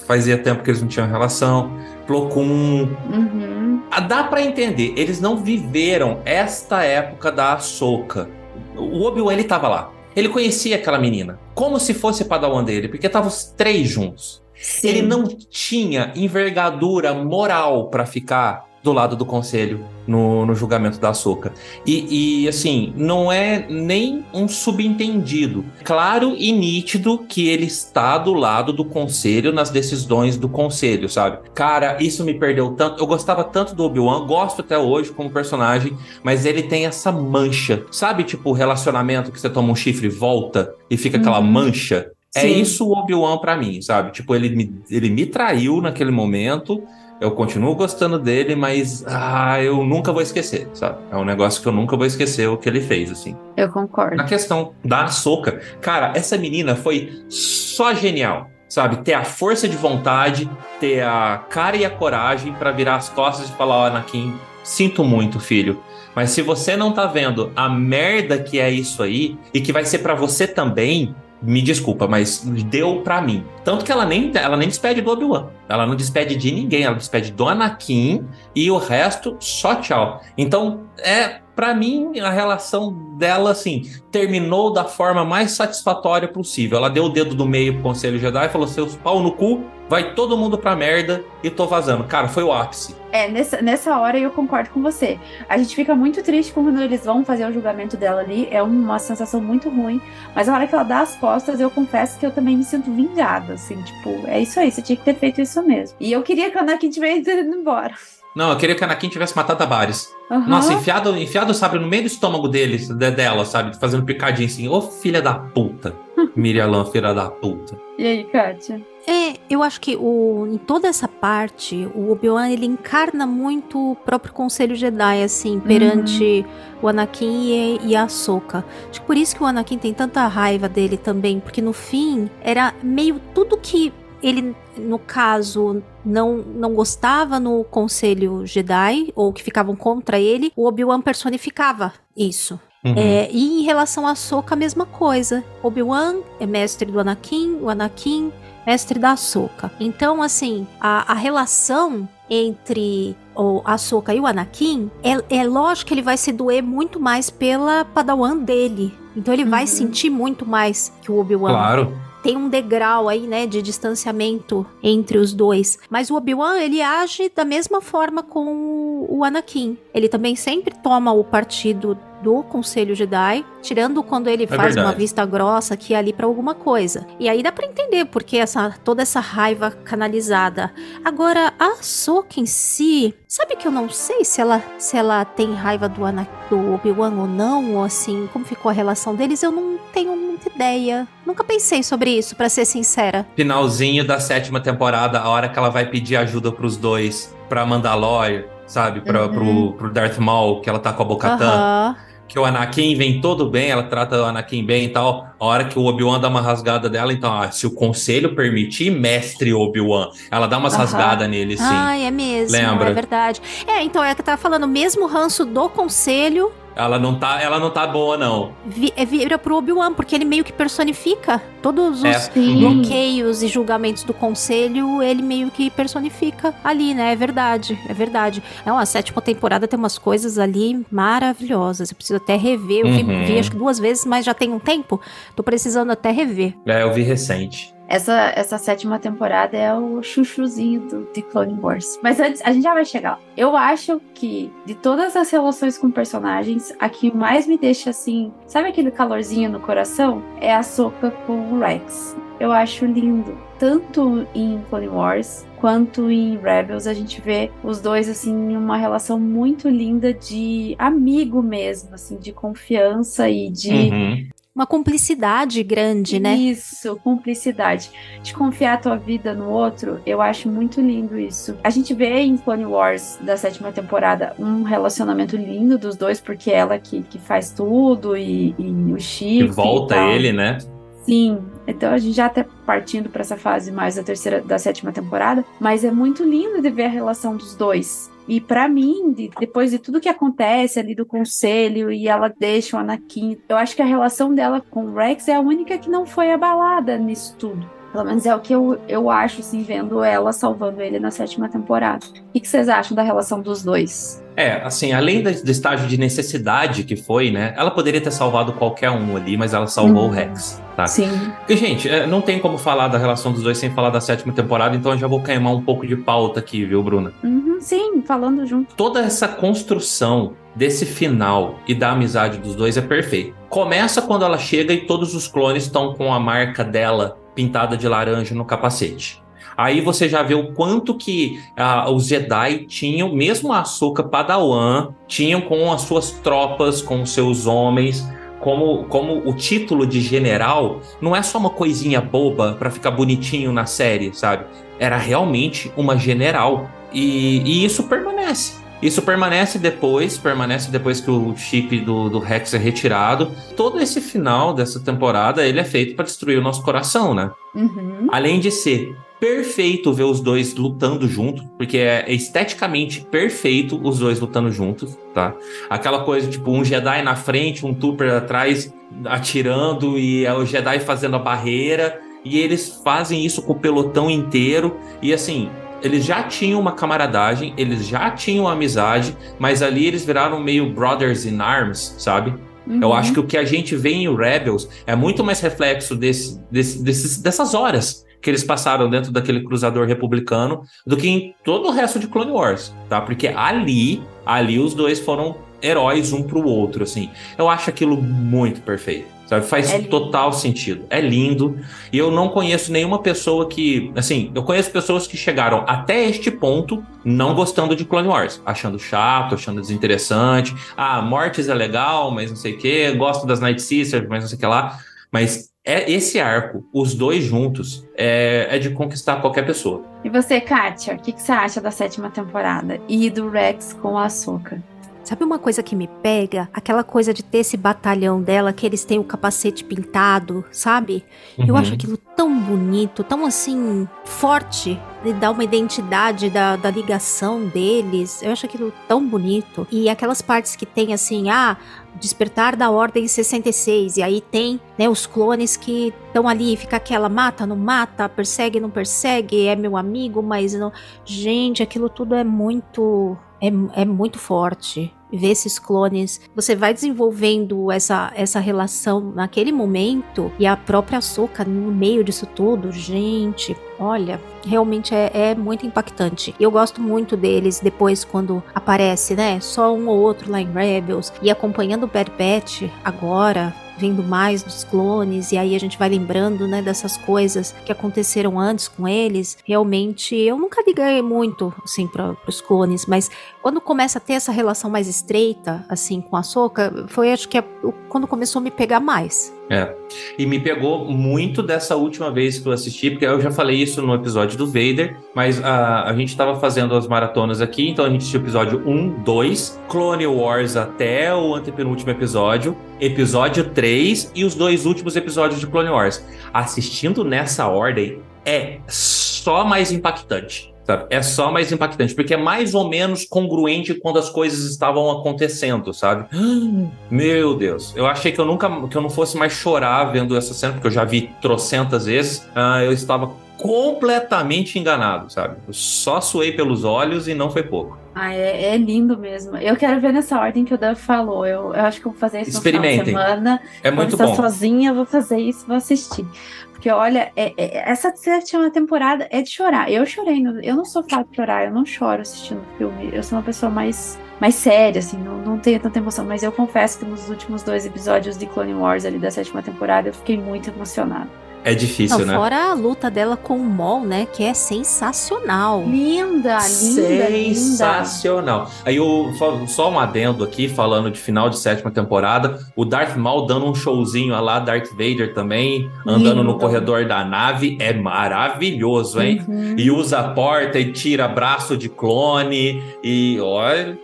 fazia tempo que eles não tinham relação, Plo Koon. Uhum. Ah, Dá pra entender, eles não viveram esta época da Ahsoka. O Obi-Wan, ele tava lá. Ele conhecia aquela menina, como se fosse padawan dele, porque estavam os três juntos. Sim. Ele não tinha envergadura moral pra ficar do lado do conselho no, no julgamento da Ahsoka. E, e, assim, não é nem um subentendido. Claro e nítido que ele está do lado do conselho nas decisões do conselho, sabe? Cara, isso me perdeu tanto. Eu gostava tanto do Obi-Wan, gosto até hoje como personagem, mas ele tem essa mancha. Sabe, tipo, o relacionamento que você toma um chifre e volta e fica aquela Uhum. mancha? É Sim. isso o Obi-Wan pra mim, sabe? Tipo, ele me, ele me traiu naquele momento. Eu continuo gostando dele, mas ah, eu nunca vou esquecer, sabe? É um negócio que eu nunca vou esquecer o que ele fez, assim. Eu concordo. Na questão da Ahsoka, cara, essa menina foi só genial, sabe? Ter a força de vontade, ter a cara e a coragem pra virar as costas e falar: Ó, Anakin, sinto muito, filho. Mas se você não tá vendo a merda que é isso aí, e que vai ser pra você também, me desculpa, mas deu pra mim. Tanto que ela nem, ela nem despede do Obi-Wan. Ela não despede de ninguém, ela despede do Anakin e o resto só tchau. Então, é Pra mim, a relação dela, assim, terminou da forma mais satisfatória possível. Ela deu o dedo do meio pro Conselho Jedi e falou: seus pau no cu, vai todo mundo pra merda e tô vazando. Cara, foi o ápice. É, nessa, nessa hora eu concordo com você. A gente fica muito triste quando eles vão fazer o julgamento dela ali. É uma sensação muito ruim. Mas a hora que ela dá as costas, eu confesso que eu também me sinto vingada. Assim, tipo, é isso aí, você tinha que ter feito isso mesmo. E eu queria que a Anakin tivesse ido embora. Não, eu queria que a Anakin tivesse matado a Bares. Aham. Nossa, enfiado, enfiado o sabre no meio do estômago dele, de- dela, sabe? Fazendo picadinho assim. Ô filha da puta. <laughs> Miriam, filha da puta. E aí, Kátia? É, eu acho que o, em toda essa parte, o Obi-Wan ele encarna muito o próprio Conselho Jedi, assim, perante o Anakin e, e a Ahsoka. Acho que por isso que o Anakin tem tanta raiva dele também, porque no fim era meio tudo que ele, no caso, não, não gostava no Conselho Jedi, ou que ficavam contra ele, o Obi-Wan personificava isso. Uhum. É, e em relação a Ahsoka, a mesma coisa. Obi-Wan é mestre do Anakin, o Anakin, mestre da Ahsoka. Então, assim, a, a relação entre o Ahsoka e o Anakin, é, é lógico que ele vai se doer muito mais pela padawan dele. Então ele vai Uhum. sentir muito mais que o Obi-Wan Claro. Tem um degrau aí, né, de distanciamento entre os dois. Mas o Obi-Wan, ele age da mesma forma com o Anakin. Ele também sempre toma o partido do Conselho Jedi, tirando quando ele faz uma verdade. vista grossa aqui e ali pra alguma coisa. E aí dá pra entender porque essa toda essa raiva canalizada. Agora a Ahsoka em si, sabe que eu não sei se ela se ela tem raiva do Ana- do Obi-Wan ou não, ou assim, como ficou a relação deles, eu não tenho muita ideia. Nunca pensei sobre isso, pra ser sincera. Finalzinho da sétima temporada, a hora que ela vai pedir ajuda pros dois, pra Mandalorian, sabe? Pra, Uhum. pro, pro Darth Maul, que ela tá com a Bocatã. Aham. Que o Anakin vem todo bem, ela trata o Anakin bem e tal. A hora que o Obi-Wan dá uma rasgada dela, então, ah, se o conselho permitir, mestre Obi-Wan. Ela dá umas Aham. rasgadas nele, sim. Ai, é mesmo, Lembra? é verdade. É, então é que eu tava falando, mesmo ranço do conselho Ela não tá, ela não tá boa, não. vi- é, vira pro Obi-Wan, porque ele meio que personifica todos os É. Bloqueios e julgamentos do conselho, ele meio que personifica ali, né? É verdade, é verdade. Não, a sétima temporada tem umas coisas ali maravilhosas. Eu preciso até rever. Eu vi, Uhum. vi acho que duas vezes, mas já tem um tempo. Tô precisando até rever. É, eu vi recente. Essa, essa sétima temporada é o chuchuzinho do The Clone Wars. Mas antes, a gente já vai chegar. Eu acho que, de todas as relações com personagens, a que mais me deixa assim, sabe aquele calorzinho no coração? É a Soca com o Rex. Eu acho lindo. Tanto em Clone Wars quanto em Rebels, a gente vê os dois, assim, em uma relação muito linda de amigo mesmo, assim, de confiança e de. Uhum. Uma cumplicidade grande, né? Isso, cumplicidade. De confiar a tua vida no outro, eu acho muito lindo isso. A gente vê em Clone Wars da sétima temporada um relacionamento lindo dos dois, porque é ela que, que faz tudo e, e o Chico. Que volta ele, né? Sim, então a gente já tá partindo para essa fase mais da terceira, da sétima temporada, mas é muito lindo de ver a relação dos dois. E pra mim, de- depois de tudo que acontece ali do conselho e ela deixa o Anakin, eu acho que a relação dela com o Rex é a única que não foi abalada nisso tudo. Pelo menos é o que eu, eu acho, assim, vendo ela salvando ele na sétima temporada. O que vocês acham da relação dos dois? É, assim, além do estágio de necessidade que foi, né? Ela poderia ter salvado qualquer um ali, mas ela salvou Hum. o Rex, tá? Sim. Porque, gente, é, não tem como falar da relação dos dois sem falar da sétima temporada, então eu já vou queimar um pouco de pauta aqui, viu, Bruna? Uhum. sim, falando junto. Toda essa construção desse final e da amizade dos dois é perfeito. Começa quando ela chega e todos os clones estão com a marca dela pintada de laranja no capacete. Aí você já vê o quanto que ah, os Jedi tinham, mesmo a Ahsoka Padawan, tinham com as suas tropas, com seus homens, como, como o título de general não é só uma coisinha boba para ficar bonitinho na série, sabe? Era realmente uma general. E, e isso permanece. Isso permanece depois, permanece depois que o chip do, do Rex é retirado. Todo esse final dessa temporada, ele é feito para destruir o nosso coração, né? Uhum. Além de ser perfeito ver os dois lutando junto, porque é esteticamente perfeito os dois lutando juntos, tá? Aquela coisa, tipo, um Jedi na frente, um Trooper atrás atirando e é o Jedi fazendo a barreira, e eles fazem isso com o pelotão inteiro, e assim, eles já tinham uma camaradagem, eles já tinham amizade, mas ali eles viraram meio brothers in arms, sabe? Uhum. Eu acho que o que a gente vê em Rebels é muito mais reflexo desse, desse, desses, dessas horas que eles passaram dentro daquele cruzador republicano do que em todo o resto de Clone Wars, tá? Porque ali, ali os dois foram heróis um pro outro, assim. Eu acho aquilo muito perfeito. Sabe? Faz É total sentido. É lindo. E eu não conheço nenhuma pessoa que. Assim, eu conheço pessoas que chegaram até este ponto não gostando de Clone Wars. Achando chato, achando desinteressante. Ah, Mortis é legal, mas não sei o quê. Gosto das Night Sisters, mas não sei o que lá. Mas é esse arco, os dois juntos, é, é de conquistar qualquer pessoa. E você, Kátia, o que, que você acha da sétima temporada? E do Rex com a Ahsoka? Sabe uma coisa que me pega? Aquela coisa de ter esse batalhão dela, que eles têm o capacete pintado, sabe? Eu Uhum. acho aquilo tão bonito, tão assim, forte. E dá uma identidade da, da ligação deles. Eu acho aquilo tão bonito. E aquelas partes que tem assim, ah, despertar da ordem 66. E aí tem, né, os clones que estão ali, fica aquela mata, não mata, persegue, não persegue, é meu amigo, mas não. Gente, aquilo tudo é muito. É, é muito forte. Ver esses clones. Você vai desenvolvendo essa, essa relação naquele momento e a própria Ahsoka no meio disso tudo. Gente, olha, realmente é, é muito impactante. Eu gosto muito deles depois quando aparece, né? Só um ou outro lá em Rebels. E acompanhando o Batch agora, vendo mais dos clones, e aí a gente vai lembrando, né, dessas coisas que aconteceram antes com eles. Realmente, eu nunca liguei muito, assim, para os clones, mas quando começa a ter essa relação mais estreita, assim, com a Soca, foi acho que é quando começou a me pegar mais. É. E me pegou muito dessa última vez que eu assisti, porque eu já falei isso no episódio do Vader, mas a, a gente tava fazendo as maratonas aqui, então a gente assistiu o episódio 1, 2, Clone Wars até o antepenúltimo episódio, episódio 3 e os dois últimos episódios de Clone Wars. Assistindo nessa ordem é só mais impactante. Sabe? É só mais impactante, porque é mais ou menos congruente quando as coisas estavam acontecendo, sabe? <gasps> Meu Deus, eu achei que eu nunca que eu não fosse mais chorar vendo essa cena, porque eu já vi trocentas vezes. Ah, eu estava completamente enganado, sabe? Eu só suei pelos olhos e não foi pouco. Ah, é, é lindo mesmo. Eu quero ver nessa ordem que o Dan falou. Eu, eu acho que eu vou fazer isso Experimentem. semana. É muito estar bom. sozinha, vou fazer isso, vou assistir. Porque, olha, é- é- essa sétima temporada é de chorar. Eu chorei, no- eu não sou fácil de chorar, eu não choro assistindo filme. Eu sou uma pessoa mais, mais séria, assim, não, não tenho tanta emoção. Mas eu confesso que nos últimos dois episódios de Clone Wars ali da sétima temporada, eu fiquei muito emocionada. É difícil, Não, né? fora a luta dela com o Maul, né, que é sensacional. Linda, linda, linda. Sensacional. Aí o, só, um adendo aqui, falando de final de sétima temporada, o Darth Maul dando um showzinho lá, Darth Vader também, andando no Lindo. corredor da nave, é maravilhoso, hein? Uhum. E usa a porta e tira braço de clone e olha,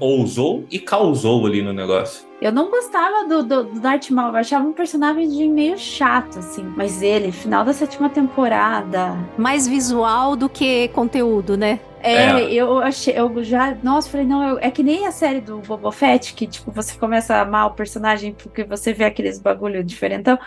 ousou e causou ali no negócio. Eu não gostava do, do, do Darth Maul, eu achava um personagem meio chato, assim. Mas ele, final da sétima temporada. Mais visual do que conteúdo, né? É, É. eu achei, eu já. Nossa, falei, não, eu- é que nem a série do Boba Fett, que, tipo, você começa a amar o personagem porque você vê aqueles bagulho diferentão.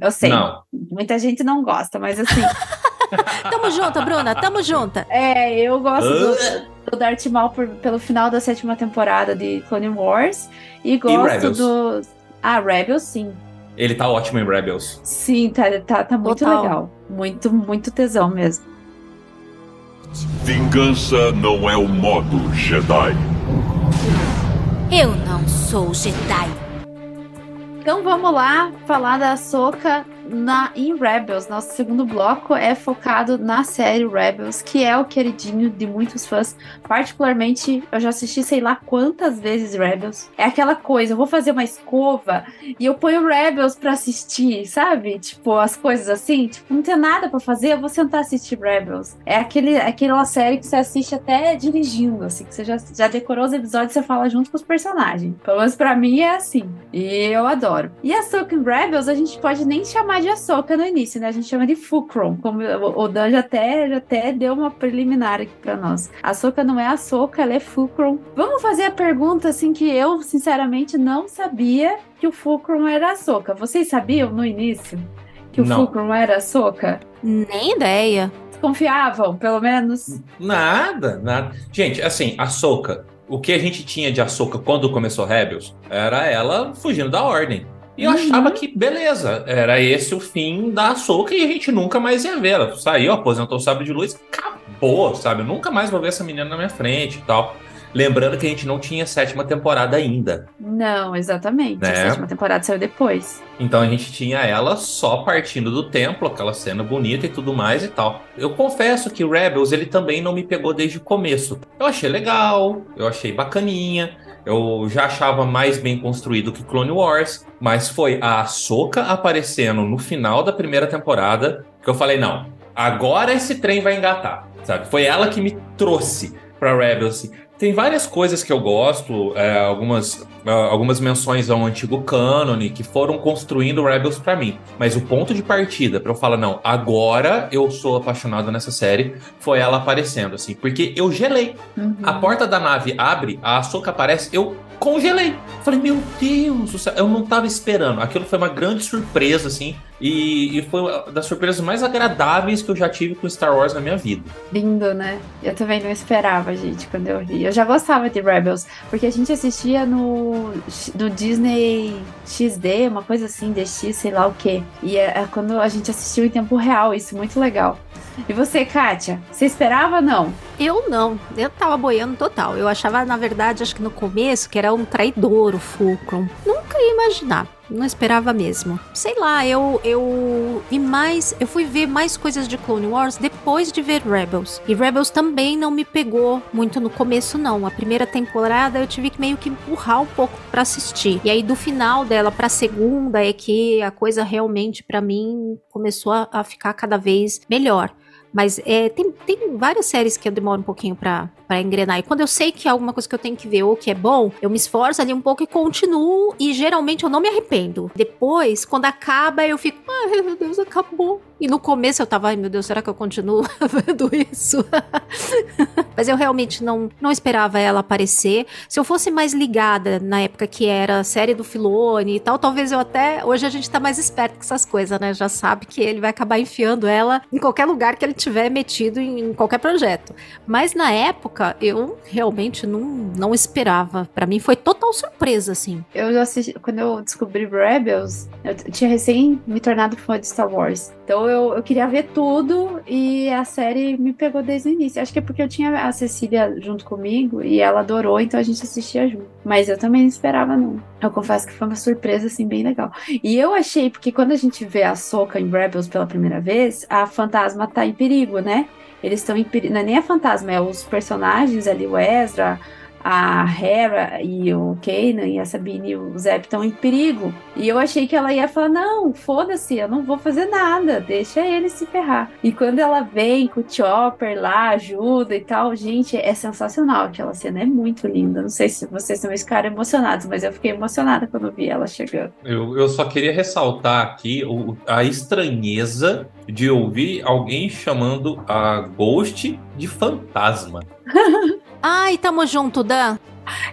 Eu sei, Não. muita gente não gosta, mas assim, <laughs> <laughs> Tamo junto, Bruna, tamo junta. é, eu gosto do, do Darth Maul por- pelo final da sétima temporada de Clone Wars e gosto Rebels? do. Ah, Rebels, sim. Ele tá ótimo em Rebels. Sim, tá, tá, tá muito Total. legal. Muito, muito tesão mesmo. Vingança não é o modo Jedi. Eu não sou Jedi. Então vamos lá falar da Ahsoka na, em Rebels. Nosso segundo bloco é focado na série Rebels, que é o queridinho de muitos fãs. Particularmente, eu já assisti sei lá quantas vezes Rebels. É aquela coisa, eu vou fazer uma escova e eu ponho Rebels pra assistir, sabe? Tipo, as coisas assim. Tipo, não tem nada pra fazer, eu vou sentar assistir Rebels. É aquele, aquela série que você assiste até dirigindo, assim, que você já, já decorou os episódios e você fala junto com os personagens. Pelo menos pra mim é assim. E eu adoro. E a em Rebels, a gente pode nem chamar de Ahsoka no início, né? A gente chama de Fulcrum, como o Dan já até, já até deu uma preliminar aqui pra nós. A Ahsoka não é Ahsoka, ela é Fulcrum. Vamos fazer a pergunta, assim, que eu, sinceramente, não sabia que o Fulcrum era Ahsoka. Vocês sabiam no início que o Não. Fulcrum era Ahsoka? Nem ideia. Confiavam, pelo menos? Nada, nada. Gente, assim, a Soca. O que a gente tinha de Ahsoka quando começou Rebels era ela fugindo da ordem. E eu Uhum. achava que, beleza, era esse o fim da Ahsoka e a gente nunca mais ia ver. Ela saiu, aposentou o sabre de luz, acabou, sabe? Eu nunca mais vou ver essa menina na minha frente e tal. Lembrando que a gente não tinha sétima temporada ainda. Não, exatamente. A Né? sétima temporada saiu depois. Então a gente tinha ela só partindo do templo, aquela cena bonita e tudo mais e tal. Eu confesso que Rebels ele também não me pegou desde o começo. Eu achei legal, eu achei bacaninha. Eu já achava mais bem construído que Clone Wars, mas foi a Ahsoka aparecendo no final da primeira temporada que eu falei, não, agora esse trem vai engatar, sabe? Foi ela que me trouxe pra Rebels. assim. Tem várias coisas que eu gosto, é, algumas, é, algumas menções ao antigo cânone que foram construindo Rebels pra mim. Mas o ponto de partida pra eu falar, não, agora eu sou apaixonado nessa série, foi ela aparecendo, assim. Porque eu gelei. Uhum. A porta da nave abre, a Ahsoka aparece, eu congelei. Falei, meu Deus do céu, eu não tava esperando. Aquilo foi uma grande surpresa, assim. E, e foi uma das surpresas mais agradáveis que eu já tive com Star Wars na minha vida. Lindo, né? Eu também não esperava, gente, quando eu vi. Eu já gostava de Rebels, porque a gente assistia no, no Disney XD, uma coisa assim, DX, sei lá o quê. E é, é quando a gente assistiu em tempo real, isso muito legal. E você, Kátia, você esperava ou não? Eu não, eu tava boiando total. Eu achava, na verdade, acho que no começo, que era um traidor o Fulcrum. Nunca ia imaginar. Não esperava mesmo. Sei lá, eu eu vi mais, eu fui ver mais coisas de Clone Wars depois de ver Rebels. E Rebels também não me pegou muito no começo não. A primeira temporada eu tive que meio que empurrar um pouco pra assistir. E aí do final dela pra segunda é que a coisa realmente pra mim começou a, a ficar cada vez melhor. Mas é, tem, tem várias séries que eu demoro um pouquinho pra engrenar. E quando eu sei que é alguma coisa que eu tenho que ver ou que é bom, eu me esforço ali um pouco e continuo. E geralmente eu não me arrependo. Depois, quando acaba, eu fico, ai <laughs> meu Deus, acabou. E no começo eu tava, ai meu Deus, será que eu continuo <laughs> vendo isso? <laughs> Mas eu realmente não, não esperava ela aparecer. Se eu fosse mais ligada na época que era a série do Filone e tal, talvez eu até. Hoje a gente tá mais esperto com essas coisas, né? Já sabe que ele vai acabar enfiando ela em qualquer lugar que ele tiver metido em, qualquer projeto. Mas na época, eu realmente não, não esperava. Pra mim foi total surpresa, assim. Eu já assisti, quando eu descobri Rebels, eu tinha recém me tornado fã de Star Wars. Então eu, eu queria ver tudo e a série me pegou desde o início. Acho que é porque eu tinha a Cecília junto comigo e ela adorou, então a gente assistia junto. Mas eu também não esperava, não. Eu confesso que foi uma surpresa, assim, bem legal. E eu achei, porque quando a gente vê a Soca em Rebels pela primeira vez, a fantasma tá em perigo, né? Eles estão em perigo. Não é nem a fantasma, é os personagens ali, o Ezra, a Hera e o Kanan e a Sabine e o Zep estão em perigo. E eu achei que ela ia falar: não, foda-se, eu não vou fazer nada, deixa ele se ferrar. E quando ela vem com o Chopper lá, ajuda e tal, gente, é sensacional. Aquela cena é muito linda. Não sei se vocês também ficaram emocionados, mas eu fiquei emocionada quando vi ela chegando. Eu, eu só queria ressaltar aqui o- a estranheza de ouvir alguém chamando a Ghost de fantasma. <laughs> Ai, tamo junto, Dan.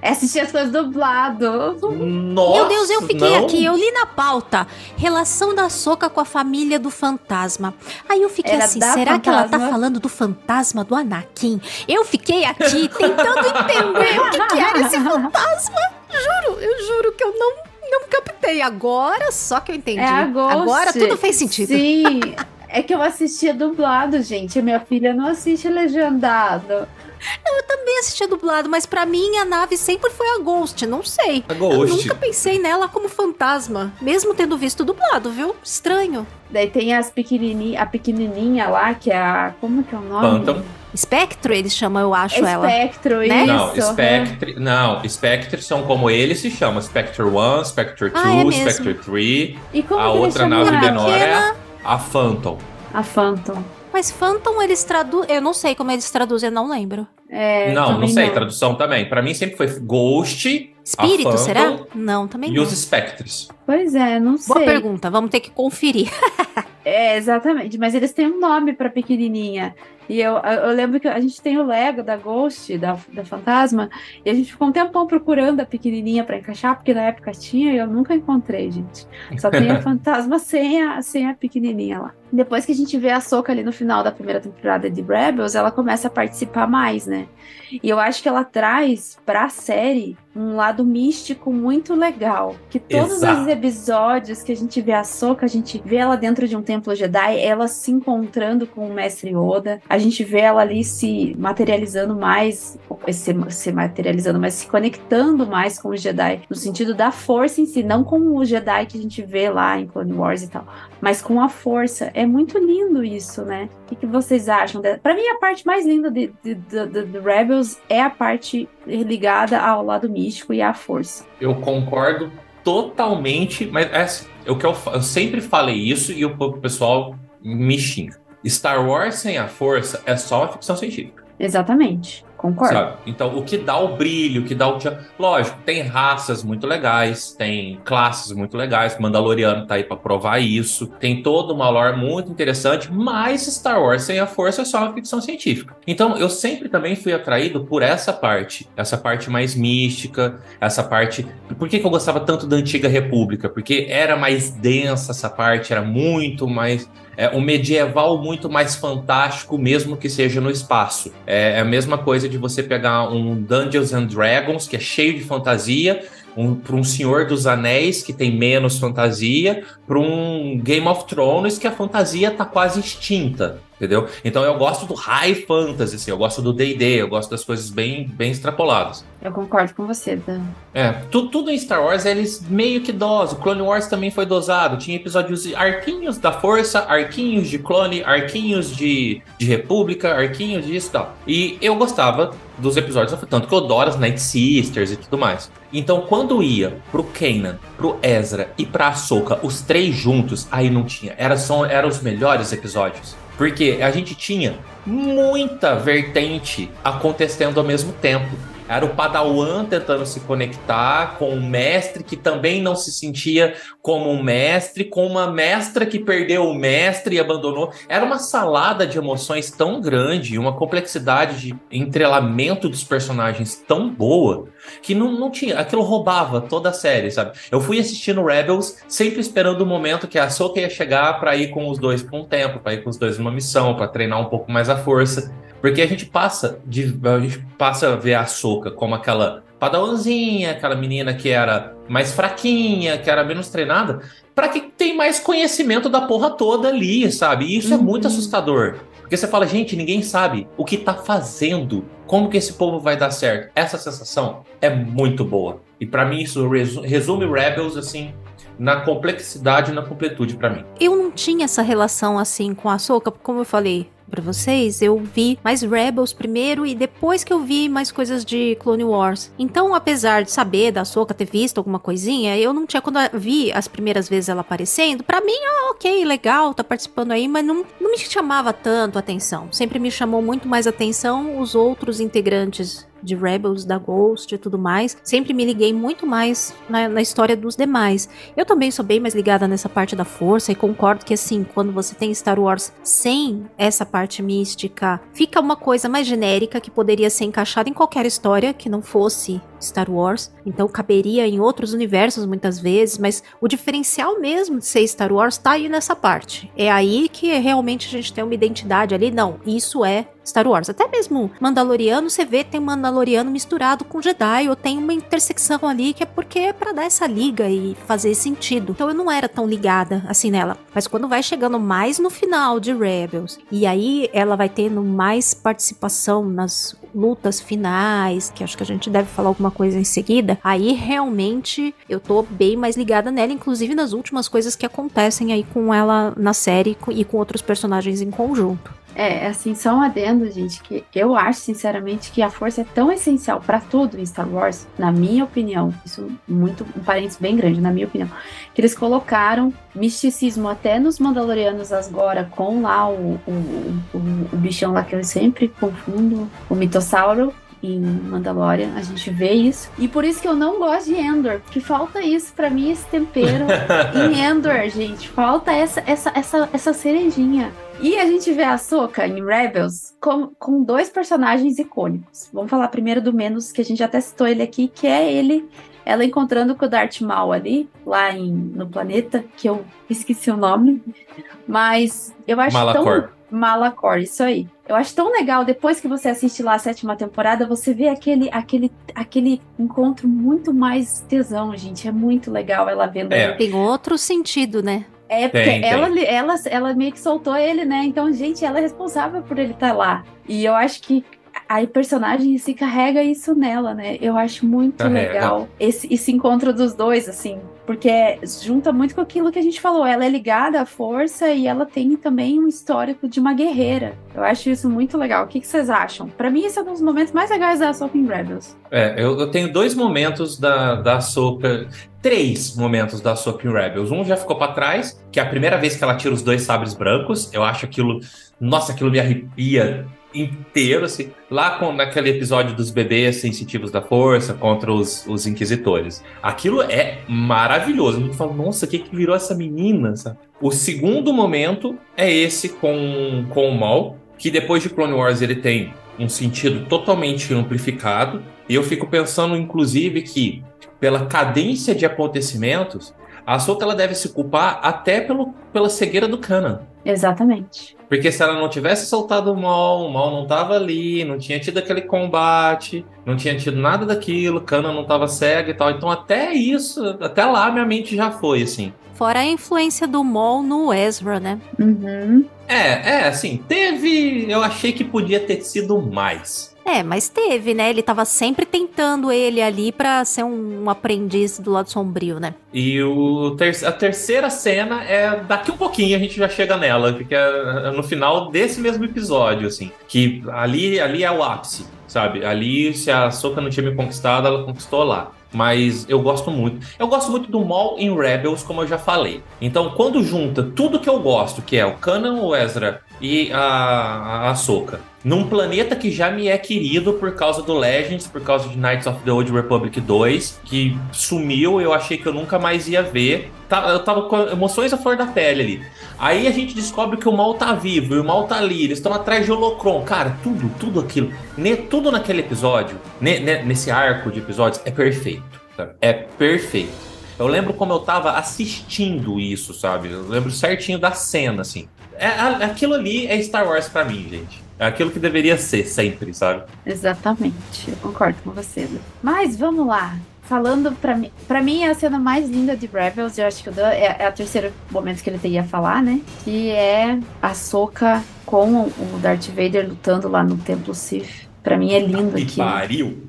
É assistir as coisas dublado. Nossa, Meu Deus, eu fiquei não. aqui, eu li na pauta. Relação da Soca com a família do fantasma. Aí eu fiquei Era assim, será que ela tá fantasma? falando do fantasma do Anakin? Eu fiquei aqui <laughs> tentando entender o que, que era esse fantasma. Juro, eu juro que eu não, não captei agora, só que eu entendi. É. Agora tudo fez sentido. Sim. <laughs> É que eu assistia dublado, gente. Minha filha não assiste legendado. Eu também assistia dublado, mas pra mim a nave sempre foi a Ghost, não sei. A Eu Ghost. nunca pensei nela como fantasma, mesmo tendo visto dublado, viu? Estranho. Daí tem as pequenininha, a pequenininha lá, que é a... Como que é o nome? Phantom. Spectro, eles chamam, eu acho ela. Espectro, Né? Não. Spectre. Não, Spectre são como ele se chama: Spectre 1, Spectre 2, Ah, é. Spectre 3. E como A outra nave menor é a, a Phantom. A Phantom. Mas Phantom eles traduzem. Eu não sei como eles traduzem, eu não lembro. É, não, não sei, tradução também. Pra mim sempre foi Ghost Espírito, Phantom será? Não, também e não. os Spectres. Pois é, não sei. Boa pergunta, vamos ter que conferir. <laughs> É, exatamente. Mas eles têm um nome pra pequenininha. E eu, eu lembro que a gente tem o Lego da Ghost, da, da Fantasma, e a gente ficou um tempão procurando a pequenininha pra encaixar, porque na época tinha e eu nunca encontrei, gente. Só tem a <laughs> Fantasma sem a, sem a pequenininha lá. Depois que a gente vê a Soca ali no final da primeira temporada de Rebels, ela começa a participar mais, né? E eu acho que ela traz pra série um lado místico muito legal. Que todos Exato. os episódios que a gente vê a Soca, a gente vê ela dentro de um templo Jedi, ela se encontrando com o mestre Yoda. A gente vê ela ali se materializando mais, se, se materializando, mas se conectando mais com os Jedi, no sentido da força em si, não com o Jedi que a gente vê lá em Clone Wars e tal, mas com a força. É muito lindo isso, né? O que, que vocês acham? Pra mim, a parte mais linda de, de, de- Rebels é a parte ligada ao lado místico e à força. Eu concordo totalmente, mas é assim, o que eu, eu sempre falei isso e o pessoal me xinga. Star Wars sem a força é só uma ficção científica. Exatamente. Concordo. Sabe? Então, o que dá o brilho, o que dá o. Lógico, tem raças muito legais, tem classes muito legais. Mandaloriano tá aí pra provar isso. Tem toda uma lore muito interessante, mas Star Wars sem a força é só uma ficção científica. Então, eu sempre também fui atraído por essa parte, essa parte mais mística, essa parte. Por que, que eu gostava tanto da Antiga República? Porque era mais densa essa parte, era muito mais. É um medieval muito mais fantástico, mesmo que seja no espaço. É a mesma coisa de você pegar um Dungeons and Dragons, que é cheio de fantasia, um, para um Senhor dos Anéis, que tem menos fantasia, para um Game of Thrones, que a fantasia tá quase extinta. Entendeu? Então eu gosto do high fantasy, assim, eu gosto do D&D, eu gosto das coisas bem, bem extrapoladas. Eu concordo com você, Dan. É, tu- tudo em Star Wars eles meio que dosam. Clone Wars também foi dosado. Tinha episódios de arquinhos da Força, arquinhos de clone, arquinhos de, de República, arquinhos disso e tal. E eu gostava dos episódios, tanto que eu adoro as Night Sisters e tudo mais. Então, quando ia pro Kanan, pro Ezra e pra Ahsoka, os três juntos, aí não tinha. Era, são, eram os melhores episódios. Porque a gente tinha muita vertente acontecendo ao mesmo tempo. Era o Padawan tentando se conectar com um mestre que também não se sentia como um mestre, com uma mestra que perdeu o mestre e abandonou. Era uma salada de emoções tão grande, uma complexidade de entrelamento dos personagens tão boa, que não, não tinha. Aquilo roubava toda a série, sabe? Eu fui assistindo Rebels sempre esperando o momento que a Ahsoka ia chegar pra ir com os dois por um tempo, pra ir com os dois numa missão, pra treinar um pouco mais a força. Porque a gente passa de a gente passa a ver a Soca como aquela padawanzinha, aquela menina que era mais fraquinha, que era menos treinada, pra que tem mais conhecimento da porra toda ali, sabe? E isso é muito Uhum. assustador. Porque você fala, gente, ninguém sabe o que tá fazendo, como que esse povo vai dar certo. Essa sensação é muito boa. E pra mim isso resu- resume Rebels assim na complexidade e na completude pra mim. Eu não tinha essa relação assim com a Soca, como eu falei pra vocês, eu vi mais Rebels primeiro e depois que eu vi mais coisas de Clone Wars. Então, apesar de saber da Soca ter visto alguma coisinha, eu não tinha quando eu vi as primeiras vezes ela aparecendo, pra mim, ah, OK, legal, tá participando aí, mas não me chamava tanto atenção. Sempre me chamou muito mais atenção os outros integrantes de Rebels, da Ghost e tudo mais. Sempre me liguei muito mais na, na história dos demais. Eu também sou bem mais ligada nessa parte da força e concordo que assim, quando você tem Star Wars sem essa parte mística, fica uma coisa mais genérica que poderia ser encaixada em qualquer história que não fosse Star Wars, então caberia em outros universos muitas vezes, mas o diferencial mesmo de ser Star Wars tá aí nessa parte. É aí que realmente a gente tem uma identidade ali. Não, isso é Star Wars. Até mesmo Mandaloriano, você vê tem Mandaloriano misturado com Jedi, ou tem uma intersecção ali que é porque é pra dar essa liga e fazer sentido. Então eu não era tão ligada assim nela. Mas quando vai chegando mais no final de Rebels, e aí ela vai tendo mais participação nas lutas finais, que acho que a gente deve falar alguma coisa em seguida, aí realmente eu tô bem mais ligada nela, inclusive nas últimas coisas que acontecem aí com ela na série e com outros personagens em conjunto. É, assim, só um adendo, gente, que eu acho, sinceramente, que a força é tão essencial para tudo em Star Wars, na minha opinião, isso muito, um parênteses bem grande, na minha opinião, que eles colocaram misticismo até nos Mandalorianos agora, com lá o, o, o, o bichão lá que eu sempre confundo, o mitossauro, em Mandalorian, a gente vê isso. E por isso que eu não gosto de Endor, porque falta isso para mim, esse tempero <laughs> em Endor, gente. Falta essa, essa, essa, essa cerejinha. E a gente vê a Soka em Rebels com, com dois personagens icônicos. Vamos falar primeiro do menos, que a gente até citou ele aqui, que é ele ela encontrando com o Darth Maul ali, lá em, no planeta, que eu esqueci o nome, mas eu acho Malacor. tão... Malacor, isso aí. Eu acho tão legal, depois que você assiste lá a sétima temporada, você vê aquele, aquele, aquele encontro muito mais tesão, gente. É muito legal ela vendo É. ele. Tem outro sentido, né? É, porque Tem, tem. ela, ela, ela meio que soltou ele, né? Então, gente, ela é responsável por ele estar lá. E eu acho que a personagem se carrega isso nela, né? Eu acho muito Carrega. legal esse, esse encontro dos dois, assim, porque junta muito com aquilo que a gente falou. Ela é ligada à força e ela tem também um histórico de uma guerreira. Eu acho isso muito legal. O que, que vocês acham? Pra mim, esse é um dos momentos mais legais da Ahsoka em Rebels. É, eu, eu tenho dois momentos da, da Ahsoka, três momentos da Ahsoka em Rebels. Um já ficou pra trás, que é a primeira vez que ela tira os dois sabres brancos. Eu acho aquilo, nossa, aquilo me arrepia inteiro, assim. Lá com, naquele episódio dos bebês sensitivos da força contra os, os inquisitores. Aquilo é maravilhoso. A gente fala, nossa, o que, que virou essa menina? sabe? O segundo momento é esse com, com o Maul, que depois de Clone Wars ele tem um sentido totalmente amplificado. E eu fico pensando, inclusive, que pela cadência de acontecimentos, a Ahsoka ela deve se culpar até pelo, pela cegueira do Kanan. Exatamente. Porque se ela não tivesse soltado o Maul, o Maul não tava ali, não tinha tido aquele combate, não tinha tido nada daquilo, Kanan não tava cega e tal. Então até isso, até lá minha mente já foi, assim. Fora a influência do Maul no Ezra, né? Uhum. É, é, assim, teve... Eu achei que podia ter sido mais. É, mas teve, né? Ele tava sempre tentando ele ali pra ser um, um aprendiz do lado sombrio, né? E o ter- a terceira cena é daqui um pouquinho a gente já chega nela, porque é no final desse mesmo episódio, assim. Que ali, ali é o ápice, sabe? Ali, se a Soka não tinha me conquistado, ela conquistou lá. Mas eu gosto muito. Eu gosto muito do Maul em Rebels, como eu já falei. Então, quando junta tudo que eu gosto, que é o Kanan, o Ezra e a, a Ahsoka, num planeta que já me é querido por causa do Legends, por causa de Knights of the Old Republic 2, que sumiu, eu achei que eu nunca mais ia ver. Tá- Eu tava com emoções à flor da pele ali. Aí a gente descobre que o mal tá vivo e o mal tá ali, eles estão atrás de Holocron. Cara, tudo, tudo aquilo, ne- tudo naquele episódio, ne- nesse arco de episódios, é perfeito. É perfeito. Eu lembro como eu tava assistindo isso, sabe? Eu lembro certinho da cena, assim. É, aquilo ali é Star Wars pra mim, gente. É aquilo que deveria ser sempre, sabe? Exatamente, eu concordo com você. Mas vamos lá. Falando pra mim, pra mim é a cena mais linda de Rebels, eu acho que é, é o terceiro momento que ele ia falar, né? Que é a Soca com o Darth Vader lutando lá no Templo Sith. Pra mim é lindo Que aquilo. pariu!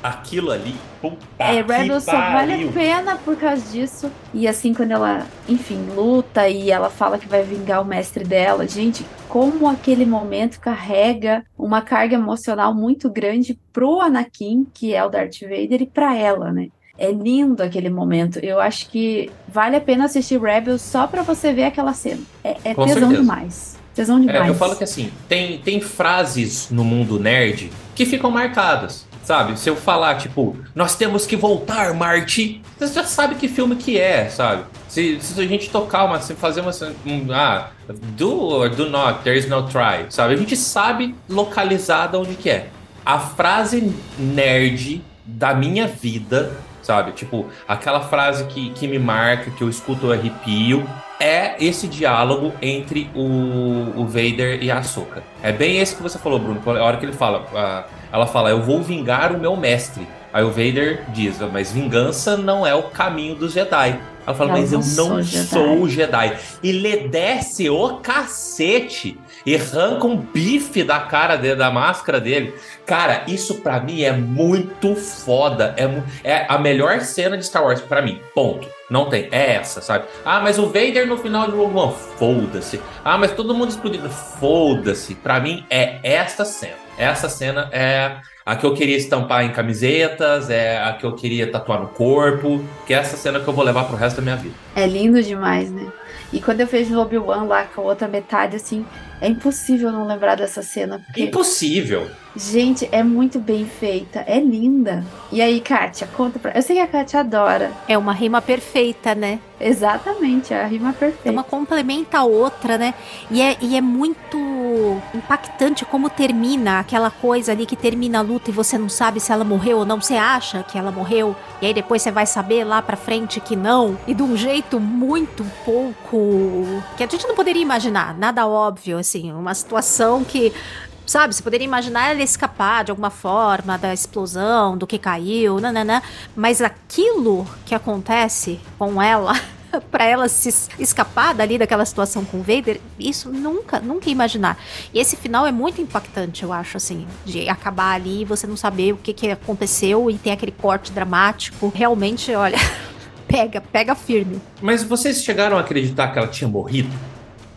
Aquilo ali, puta É, só vale a pena por causa disso. E assim, quando ela, enfim, luta e ela fala que vai vingar o mestre dela, gente, como aquele momento carrega uma carga emocional muito grande pro Anakin, que é o Darth Vader, e pra ela, né? É lindo aquele momento. Eu acho que vale a pena assistir Rebels só pra você ver aquela cena. É, é tesão certeza. demais. Tesão demais. É, eu falo que assim, tem, tem frases no mundo nerd que ficam marcadas. Sabe? Se eu falar, tipo, nós temos que voltar, Marty, você já sabe que filme que é, sabe? Se, se a gente tocar uma, se fazer uma. Um, ah, do or do not, there is no try, sabe? A gente sabe localizada onde que é. A frase nerd da minha vida, sabe? Tipo, aquela frase que, que me marca, que eu escuto o arrepio, é esse diálogo entre o, o Vader e a Ahsoka. É bem esse que você falou, Bruno. A hora que ele fala, a, ela fala, eu vou vingar o meu mestre. Aí o Vader diz, mas vingança não é o caminho dos Jedi. Ela fala, mas eu não sou Jedi. sou o Jedi. E lhe desce o cacete e arranca um bife da cara dele, da máscara dele. Cara, isso pra mim é muito foda. É, é a melhor cena de Star Wars pra mim. Ponto. Não tem. É essa, sabe? Ah, mas o Vader no final de Rogue One. Foda-se. Ah, mas todo mundo explodindo. Foda-se. Pra mim é essa cena. Essa cena é a que eu queria estampar em camisetas, é a que eu queria tatuar no corpo, que é essa cena que eu vou levar pro resto da minha vida. É lindo demais, né? E quando eu vejo o Obi-Wan lá com a outra metade, assim, é impossível não lembrar dessa cena. Porque, Impossível. gente, é muito bem feita, é linda. E aí, Kátia, conta pra. Eu sei que a Kátia adora. É uma rima perfeita, né? Exatamente, é a rima perfeita. Uma complementa a outra, né? E é, e é muito impactante como termina aquela coisa ali que termina luta e você não sabe se ela morreu ou não. Você acha que ela morreu, e aí depois você vai saber lá pra frente que não. E de um jeito muito pouco. que a gente não poderia imaginar. Nada óbvio, assim. Uma situação que. Sabe, você poderia imaginar ela escapar de alguma forma da explosão, do que caiu, nananã. Mas aquilo que acontece com ela <laughs> <laughs> Pra ela se es- escapar dali daquela situação com o Vader, isso nunca, nunca ia imaginar. E esse final é muito impactante, eu acho, assim, de acabar ali e você não saber o que, que aconteceu e tem aquele corte dramático. Realmente, olha, <laughs> pega, pega firme. Mas vocês chegaram a acreditar que ela tinha morrido?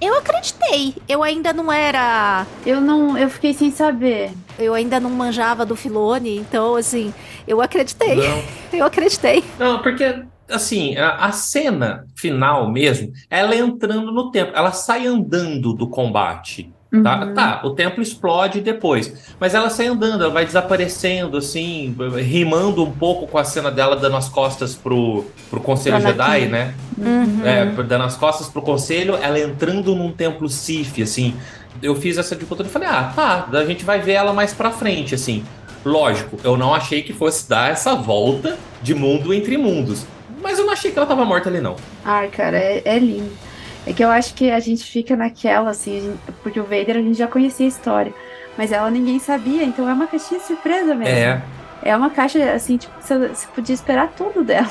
Eu acreditei, eu ainda não era. Eu não. Eu fiquei sem saber. Eu ainda não manjava do Filone, então, assim, eu acreditei. Não. <laughs> Eu acreditei. Não, porque, assim, a, a cena final mesmo, ela entrando no tempo, ela sai andando do combate. Tá, Uhum. tá, o templo explode depois. Mas ela sai andando, ela vai desaparecendo, assim, rimando um pouco com a cena dela dando as costas pro, pro Conselho Anakin. Jedi, né? Uhum. É, dando as costas pro conselho, ela entrando num templo Sith, assim. Eu fiz essa dificuldade e falei, ah, tá, a gente vai ver ela mais pra frente, assim. Lógico, eu não achei que fosse dar essa volta de mundo entre mundos. Mas eu não achei que ela tava morta ali, não. Ai, cara, é, é lindo. É que eu acho que a gente fica naquela, assim, gente- porque o Vader a gente já conhecia a história. Mas ela ninguém sabia, então é uma caixinha de surpresa mesmo. É. É uma caixa, assim, tipo, você, podia esperar tudo dela.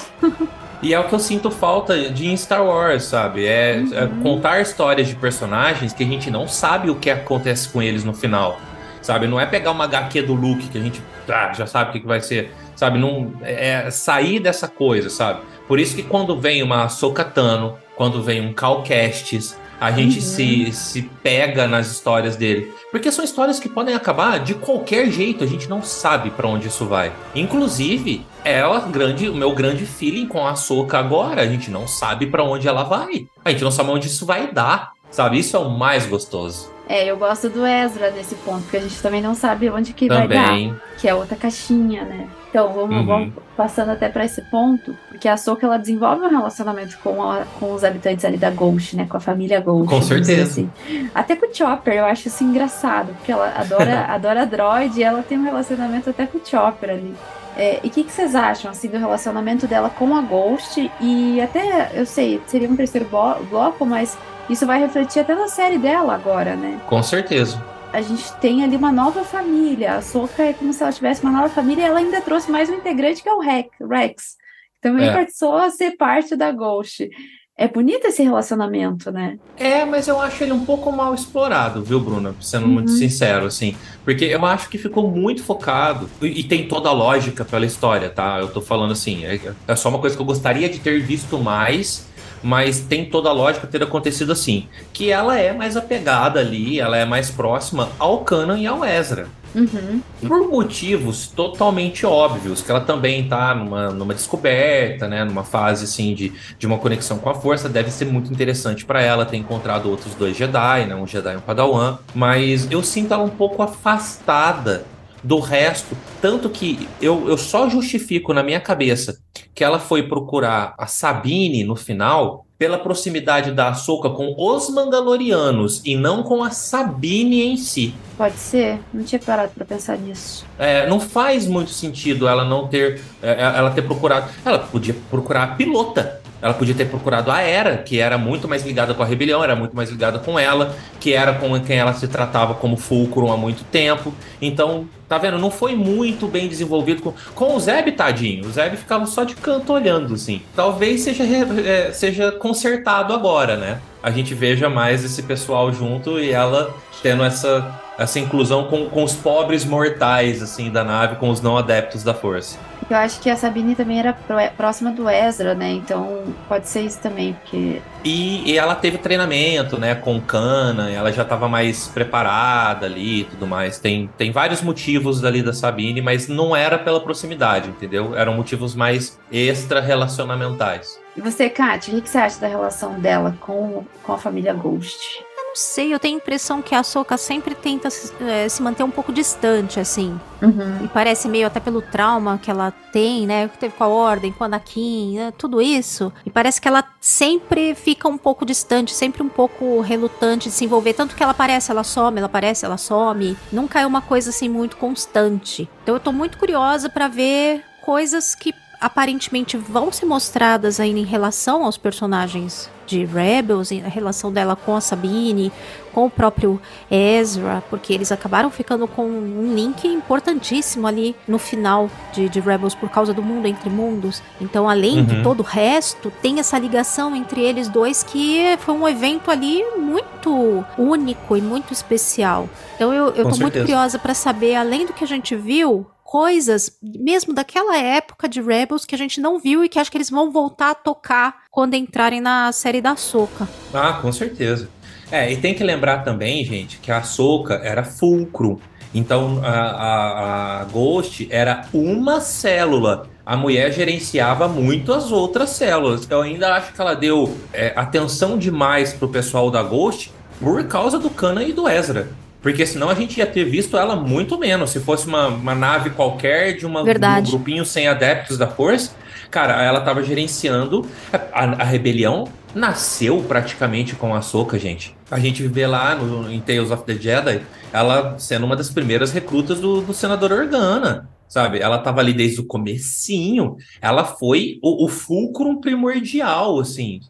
E é o que eu sinto falta de em Star Wars, sabe? É, é contar histórias de personagens que a gente não sabe o que acontece com eles no final. Sabe? Não é pegar uma HQ do Luke que a gente ah, já sabe o que, que vai ser. Sabe? Não, é sair dessa coisa, sabe? Por isso que quando vem uma Ahsoka Tano, quando vem um Cal Kestis, a gente Uhum. se, se pega nas histórias dele. Porque são histórias que podem acabar de qualquer jeito, a gente não sabe pra onde isso vai. Inclusive, é o grande, o meu grande feeling com a Ahsoka agora, a gente não sabe pra onde ela vai. A gente não sabe onde isso vai dar, sabe? Isso é o mais gostoso. É, eu gosto do Ezra nesse ponto, porque a gente também não sabe onde que vai Também. dar, que é outra caixinha, né? Então, vamos, Uhum. vamos passando até pra esse ponto, porque a Soka ela desenvolve um relacionamento com, a- com os habitantes ali da Ghost, né? Com a família Ghost. Com certeza. assim. Até com o Chopper, eu acho isso engraçado, porque ela adora, <laughs> adora droid e ela tem um relacionamento até com o Chopper ali. É, e o que, que vocês acham assim do relacionamento dela com a Ghost? E até, eu sei, seria um terceiro blo- bloco, mas isso vai refletir até na série dela agora, né? Com certeza. A gente tem ali uma nova família. A Soka é como se ela tivesse uma nova família e ela ainda trouxe mais um integrante que é o Rex, Rex que também É. passou a ser parte da Ghost. É bonito esse relacionamento, né? É, mas eu acho ele um pouco mal explorado, viu, Bruna? Sendo muito Uhum. sincero, assim. Porque eu acho que ficou muito focado. E, e tem toda a lógica pela história, tá? Eu tô falando assim. É, é só uma coisa que eu gostaria de ter visto mais. Mas tem toda a lógica ter acontecido assim. Que ela é mais apegada ali, ela é mais próxima ao Canon e ao Ezra. Uhum. Por motivos totalmente óbvios, que ela também tá numa, numa descoberta, né? Numa fase assim de, de uma conexão com a força, deve ser muito interessante pra ela ter encontrado outros dois Jedi, né? Um Jedi e um Padawan. Mas eu sinto ela um pouco afastada do resto. Tanto que eu, eu só justifico na minha cabeça que ela foi procurar a Sabine no final pela proximidade da Ahsoka com os Mandalorianos e não com a Sabine em si. Pode ser, não tinha parado pra pensar nisso. É, não faz muito sentido ela não ter. é, ela ter procurado. Ela podia procurar a pilota. Ela podia ter procurado a Era, que era muito mais ligada com a rebelião, era muito mais ligada com ela, que era com quem ela se tratava como Fulcrum há muito tempo. Então, tá vendo? Não foi muito bem desenvolvido com, com o Zeb, tadinho. O Zeb ficava só de canto olhando, assim. Talvez seja, é, seja consertado agora, né? A gente veja mais esse pessoal junto e ela tendo essa, essa inclusão com, com os pobres mortais, assim, da nave, com os não adeptos da força. Eu acho que a Sabine também era pró- próxima do Ezra, né? Então pode ser isso também, porque E, e ela teve treinamento, né, com Cana, ela já estava mais preparada ali e tudo mais. Tem, tem vários motivos dali da Sabine, mas não era pela proximidade, entendeu? Eram motivos mais extra-relacionamentais. E você, Kátia, o que você acha da relação dela com, com a família Ghost? Não sei, eu tenho a impressão que a Soka sempre tenta se, eh, se manter um pouco distante, assim. Uhum. E parece meio até pelo trauma que ela tem, né? Que teve com a Ordem, com a Anakin, né? tudo isso. E parece que ela sempre fica um pouco distante, sempre um pouco relutante de se envolver. Tanto que ela aparece, ela some, ela aparece, ela some. Nunca é uma coisa assim muito constante. Então eu tô muito curiosa pra ver coisas que aparentemente vão ser mostradas ainda em relação aos personagens de Rebels, em relação dela com a Sabine, com o próprio Ezra, porque eles acabaram ficando com um link importantíssimo ali no final de, de Rebels por causa do mundo entre mundos. Então, além de Uhum. todo o resto, tem essa ligação entre eles dois que foi um evento ali muito único e muito especial. Então, eu, eu Com tô muito certeza. curiosa pra saber, além do que a gente viu, coisas mesmo daquela época de Rebels que a gente não viu e que acho que eles vão voltar a tocar quando entrarem na série da Soca. Ah, com certeza. É, e tem que lembrar também, gente, que a Soca era fulcro. Então a, a, a Ghost era uma célula. A mulher gerenciava muito as outras células. Eu ainda acho que ela deu é, atenção demais pro pessoal da Ghost por causa do Kana e do Ezra. Porque senão a gente ia ter visto ela muito menos. Se fosse uma, uma nave qualquer de, uma, de um Verdade. grupinho sem adeptos da força, cara, ela tava gerenciando a, a rebelião nasceu praticamente com a Soca, gente. A gente vê lá no, em Tales of the Jedi, ela sendo uma das primeiras recrutas do, do senador Organa, sabe? Ela tava ali desde o comecinho. Ela foi o, o fulcrum primordial, assim.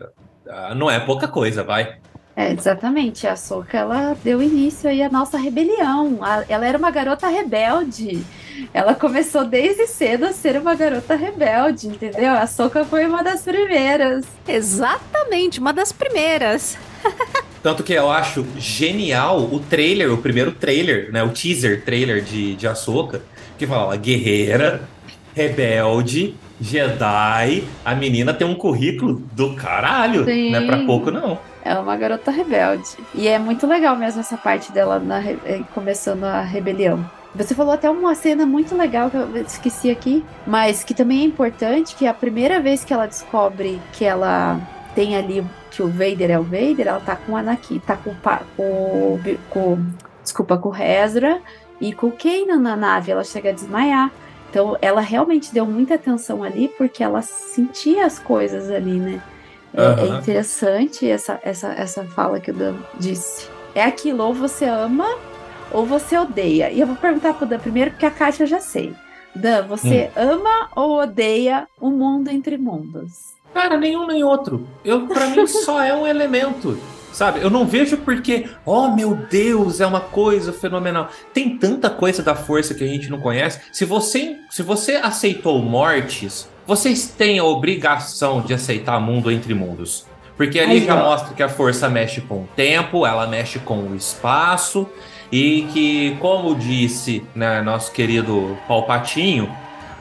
Não é pouca coisa, vai. É, exatamente. A Soka, ela deu início aí à nossa rebelião. Ela era uma garota rebelde. Ela começou desde cedo a ser uma garota rebelde, entendeu? A Soka foi uma das primeiras. Exatamente, uma das primeiras. Tanto que eu acho genial o trailer, o primeiro trailer, né? O teaser trailer de, de Ahsoka, que fala guerreira, rebelde, Jedi. A menina tem um currículo do caralho. Sim. Não é pra pouco, não. É uma garota rebelde. E é muito legal mesmo essa parte dela na eh, começando a rebelião. Você falou até uma cena muito legal que eu esqueci aqui, mas que também é importante, que é a primeira vez que ela descobre que ela tem ali que o Vader é o Vader, ela tá com o Anakin, tá com, com, com desculpa, com o Ezra e com o Kanan na nave, ela chega a desmaiar. Então ela realmente deu muita atenção ali porque ela sentia as coisas ali, né? É, é Aham. interessante essa, essa, essa fala que o Dan disse. É aquilo, ou você ama ou você odeia. E eu vou perguntar pro Dan primeiro, porque a Kátia eu já sei. Dan, você ama ou odeia o mundo entre mundos? Cara, nenhum nem outro. Eu, pra mim, <laughs> só é um elemento. Sabe? Eu não vejo porque, oh meu Deus, é uma coisa fenomenal. Tem tanta coisa da força que a gente não conhece. Se você, se você aceitou mortes, vocês têm a obrigação de aceitar mundo entre mundos. Porque ali Aí, já ó. mostra que a força mexe com o tempo, ela mexe com o espaço. E que, como disse né, nosso querido Palpatinho,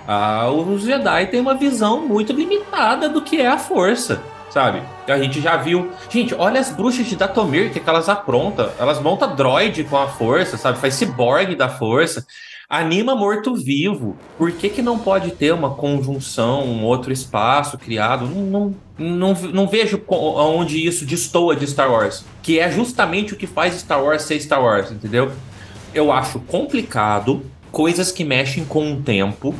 ah, os Jedi têm uma visão muito limitada do que é a força, sabe? A gente já viu. Gente, olha as bruxas de Datomir, que, que elas aprontam. Elas montam droid com a força, sabe? Faz ciborgue da força. Anima morto-vivo. Por que, que não pode ter uma conjunção, um outro espaço criado? Não, não, não, não vejo onde isso destoa de Star Wars. Que é justamente o que faz Star Wars ser Star Wars, entendeu? Eu acho complicado coisas que mexem com o tempo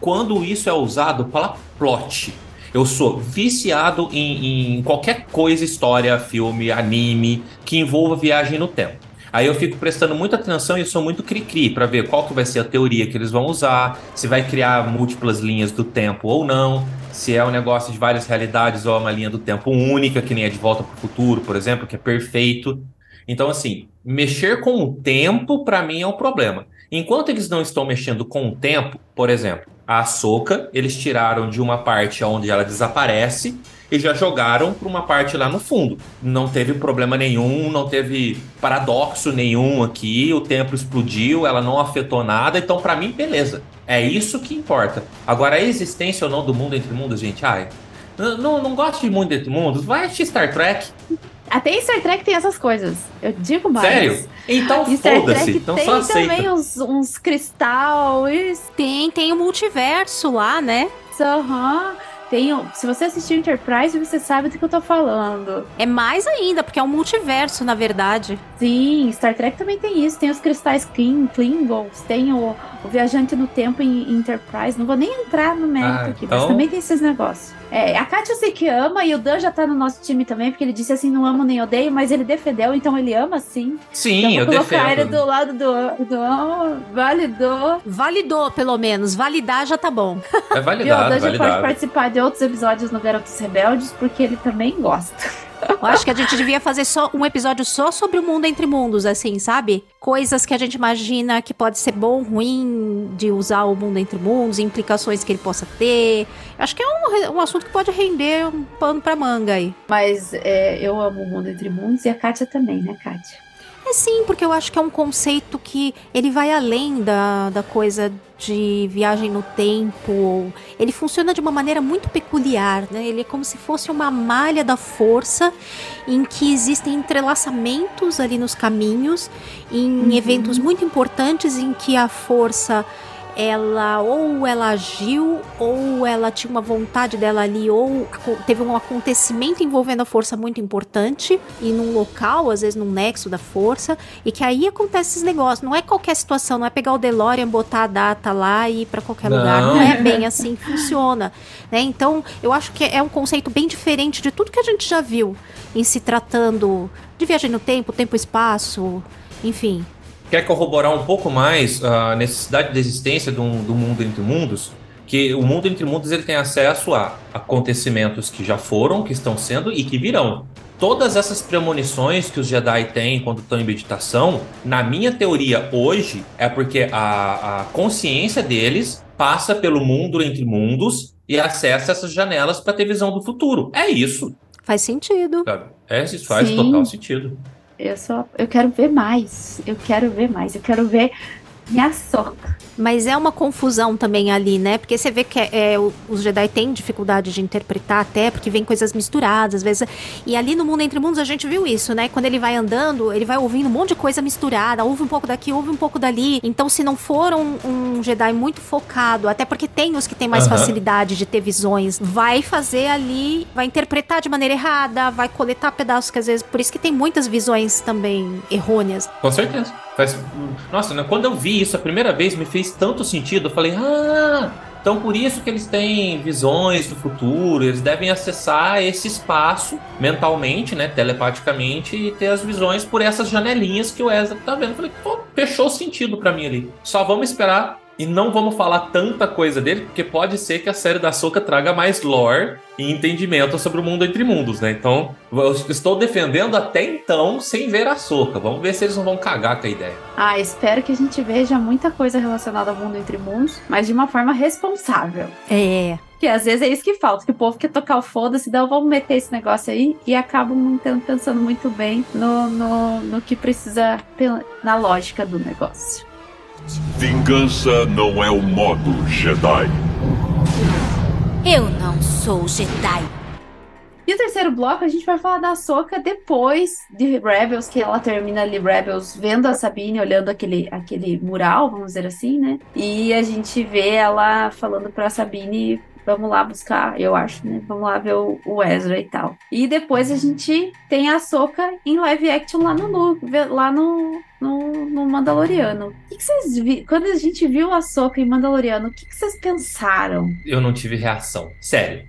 quando isso é usado para plot. Eu sou viciado em, em qualquer coisa, história, filme, anime, que envolva viagem no tempo. Aí eu fico prestando muita atenção e sou muito cri-cri para ver qual que vai ser a teoria que eles vão usar, se vai criar múltiplas linhas do tempo ou não, se é um negócio de várias realidades ou é uma linha do tempo única, que nem é de volta para o futuro, por exemplo, que é perfeito. Então, assim, mexer com o tempo, para mim, é um problema. Enquanto eles não estão mexendo com o tempo, por exemplo, a Ahsoka, eles tiraram de uma parte onde ela desaparece e já jogaram para uma parte lá no fundo. Não teve problema nenhum, não teve paradoxo nenhum aqui, o templo explodiu, ela não afetou nada, então para mim, beleza. É isso que importa. Agora, a existência ou não do mundo entre mundos, gente, ai, não, não gosto de mundo entre mundos, vai assistir Star Trek. Até em Star Trek tem essas coisas. Eu digo mais. Sério? Então foda-se. Então tem só aceita. também uns, uns cristal. Tem, tem o multiverso lá, né? Aham. Tem, se você assistiu Enterprise, você sabe do que eu tô falando. É mais ainda, porque é um multiverso, na verdade. Sim, Star Trek também tem isso. Tem os cristais Klingons, tem o, o Viajante no Tempo em, em Enterprise. Não vou nem entrar no mérito Ah, aqui, então- mas também tem esses negócios. É, a Kátia eu sei que ama e o Dan já tá no nosso time também, porque ele disse assim: não amo nem odeio, mas ele defendeu, então ele ama sim. Sim, então eu vou colocar ele do lado do, do oh, validou. Validou, pelo menos. Validar já tá bom. É <laughs> E o validado, Dan já pode validado. participar de outros episódios no Garotos Rebeldes, porque ele também gosta. Eu acho que a gente devia fazer só um episódio só sobre o mundo entre mundos, assim, sabe? Coisas que a gente imagina que pode ser bom, ruim de usar o mundo entre mundos, implicações que ele possa ter. Eu acho que é um, um assunto que pode render um pano pra manga aí. Mas é, eu amo o mundo entre mundos e a Kátia também, né, Kátia? É sim, porque eu acho que é um conceito que ele vai além da, da coisa de viagem no tempo. Ele funciona de uma maneira muito peculiar, né? Ele é como se fosse uma malha da força em que existem entrelaçamentos ali nos caminhos, em eventos muito importantes em que a força ela ou ela agiu ou ela tinha uma vontade dela ali ou teve um acontecimento envolvendo a força muito importante e num local, às vezes num nexo da força, e que aí acontece esses negócios. Não é qualquer situação, não é pegar o DeLorean, botar a data lá e ir pra qualquer Não. lugar. Não é bem assim que funciona, né? Então, eu acho que é um conceito bem diferente de tudo que a gente já viu em se tratando de viagem no tempo, tempo e espaço, enfim. Quer corroborar um pouco mais a necessidade de existência do, do mundo entre mundos? Que o mundo entre mundos ele tem acesso a acontecimentos que já foram, que estão sendo e que virão. Todas essas premonições que os Jedi têm quando estão em meditação, na minha teoria hoje, é porque a, a consciência deles passa pelo mundo entre mundos e acessa essas janelas para ter visão do futuro. É isso. Faz sentido. É, isso faz Sim. total sentido. Eu só. Eu quero ver mais. Eu quero ver mais. Eu quero ver minha soca. Mas é uma confusão também ali, né? Porque você vê que é, é, os Jedi têm dificuldade de interpretar até, porque vem coisas misturadas, às vezes. E ali no Mundo Entre Mundos a gente viu isso, né? Quando ele vai andando, ele vai ouvindo um monte de coisa misturada, ouve um pouco daqui, ouve um pouco dali. Então, se não for um, um Jedi muito focado, até porque tem os que têm mais Aham. facilidade de ter visões, vai fazer ali, vai interpretar de maneira errada, vai coletar pedaços que às vezes. Por isso que tem muitas visões também errôneas. Com certeza. Faz... Nossa, né, quando eu vi isso a primeira vez, me fez tanto sentido. Eu falei, ah, então por isso que eles têm visões do futuro, eles devem acessar esse espaço mentalmente, né, telepaticamente, e ter as visões por essas janelinhas que o Ezra tá vendo. Eu falei, pô, fechou sentido pra mim ali. Só vamos esperar e não vamos falar tanta coisa dele, porque pode ser que a série da Soca traga mais lore e entendimento sobre o mundo entre mundos, né? Então, eu estou defendendo até então sem ver a Soca. Vamos ver se eles não vão cagar com a ideia. Ah, espero que a gente veja muita coisa relacionada ao mundo entre mundos, mas de uma forma responsável. É. Que às vezes é isso que falta, que o povo quer tocar o foda-se, daí vamos meter esse negócio aí e acabam não tendo- pensando muito bem no, no, no que precisa, na lógica do negócio. Vingança não é o modo Jedi. Eu não sou Jedi. E o terceiro bloco a gente vai falar da Soca depois de Rebels, que ela termina ali Rebels vendo a Sabine, olhando aquele, aquele mural, vamos dizer assim, né? E a gente vê ela falando pra Sabine, vamos lá buscar, eu acho, né? Vamos lá ver o, o Ezra e tal. E depois a gente tem a Soca em live action lá no, lá no, no, no Mandaloriano. O que, que vocês viram? Quando a gente viu a Soca em Mandaloriano, o que, que vocês pensaram? Eu não tive reação. Sério.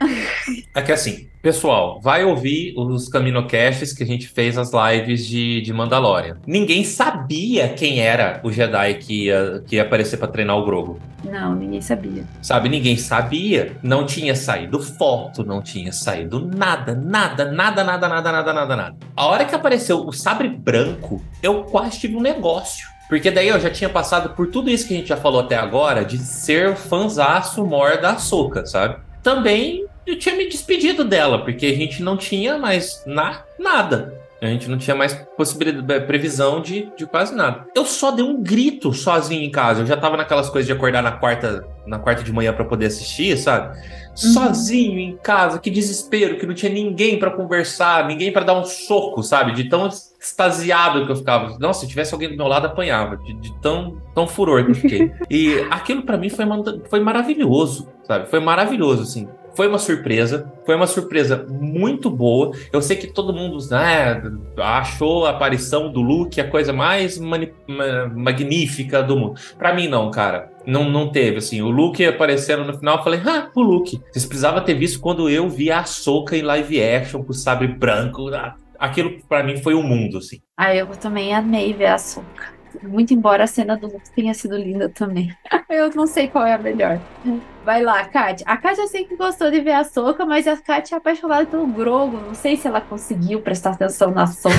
É que assim, pessoal, vai ouvir os Caminocasts que a gente fez as lives de, de Mandalorian. Ninguém sabia quem era o Jedi que ia, que ia aparecer pra treinar o Grogu. Não, ninguém sabia. Sabe, ninguém sabia. Não tinha saído foto, não tinha saído nada, nada, nada, nada, nada, nada, nada, nada. A hora que apareceu o sabre branco, eu quase tive um negócio. Porque daí eu já tinha passado por tudo isso que a gente já falou até agora, de ser fanzaço mor da Açúcar, sabe? Também eu tinha me despedido dela, porque a gente não tinha mais na, nada. A gente não tinha mais possibilidade, previsão de, de quase nada. Eu só dei um grito sozinho em casa. Eu já tava naquelas coisas de acordar na quarta, na quarta de manhã para poder assistir, sabe? Sozinho em casa, que desespero, que não tinha ninguém para conversar, ninguém para dar um soco, sabe? De tão extasiado que eu ficava. Nossa, se tivesse alguém do meu lado, apanhava. De, de tão, tão furor que eu fiquei. e aquilo para mim foi, foi maravilhoso, sabe? Foi maravilhoso, assim. Foi uma surpresa, foi uma surpresa muito boa. Eu sei que todo mundo né, achou a aparição do Luke a coisa mais magnífica do mundo. Para mim, não, cara. Não, não teve, assim. O Luke aparecendo no final, eu falei, ah, o Luke. Vocês precisavam ter visto quando eu vi a Soca em live action com o sabre branco. Ah, aquilo para mim foi o um mundo, assim. Ah, eu também amei ver a Soca. Muito embora a cena do Luke tenha sido linda também. <laughs> eu não sei qual é a melhor. Vai lá, Kátia. A Kátia eu sei que gostou de ver a Soca, mas a Kátia é apaixonada pelo Grogo. Não sei se ela conseguiu prestar atenção na Soca.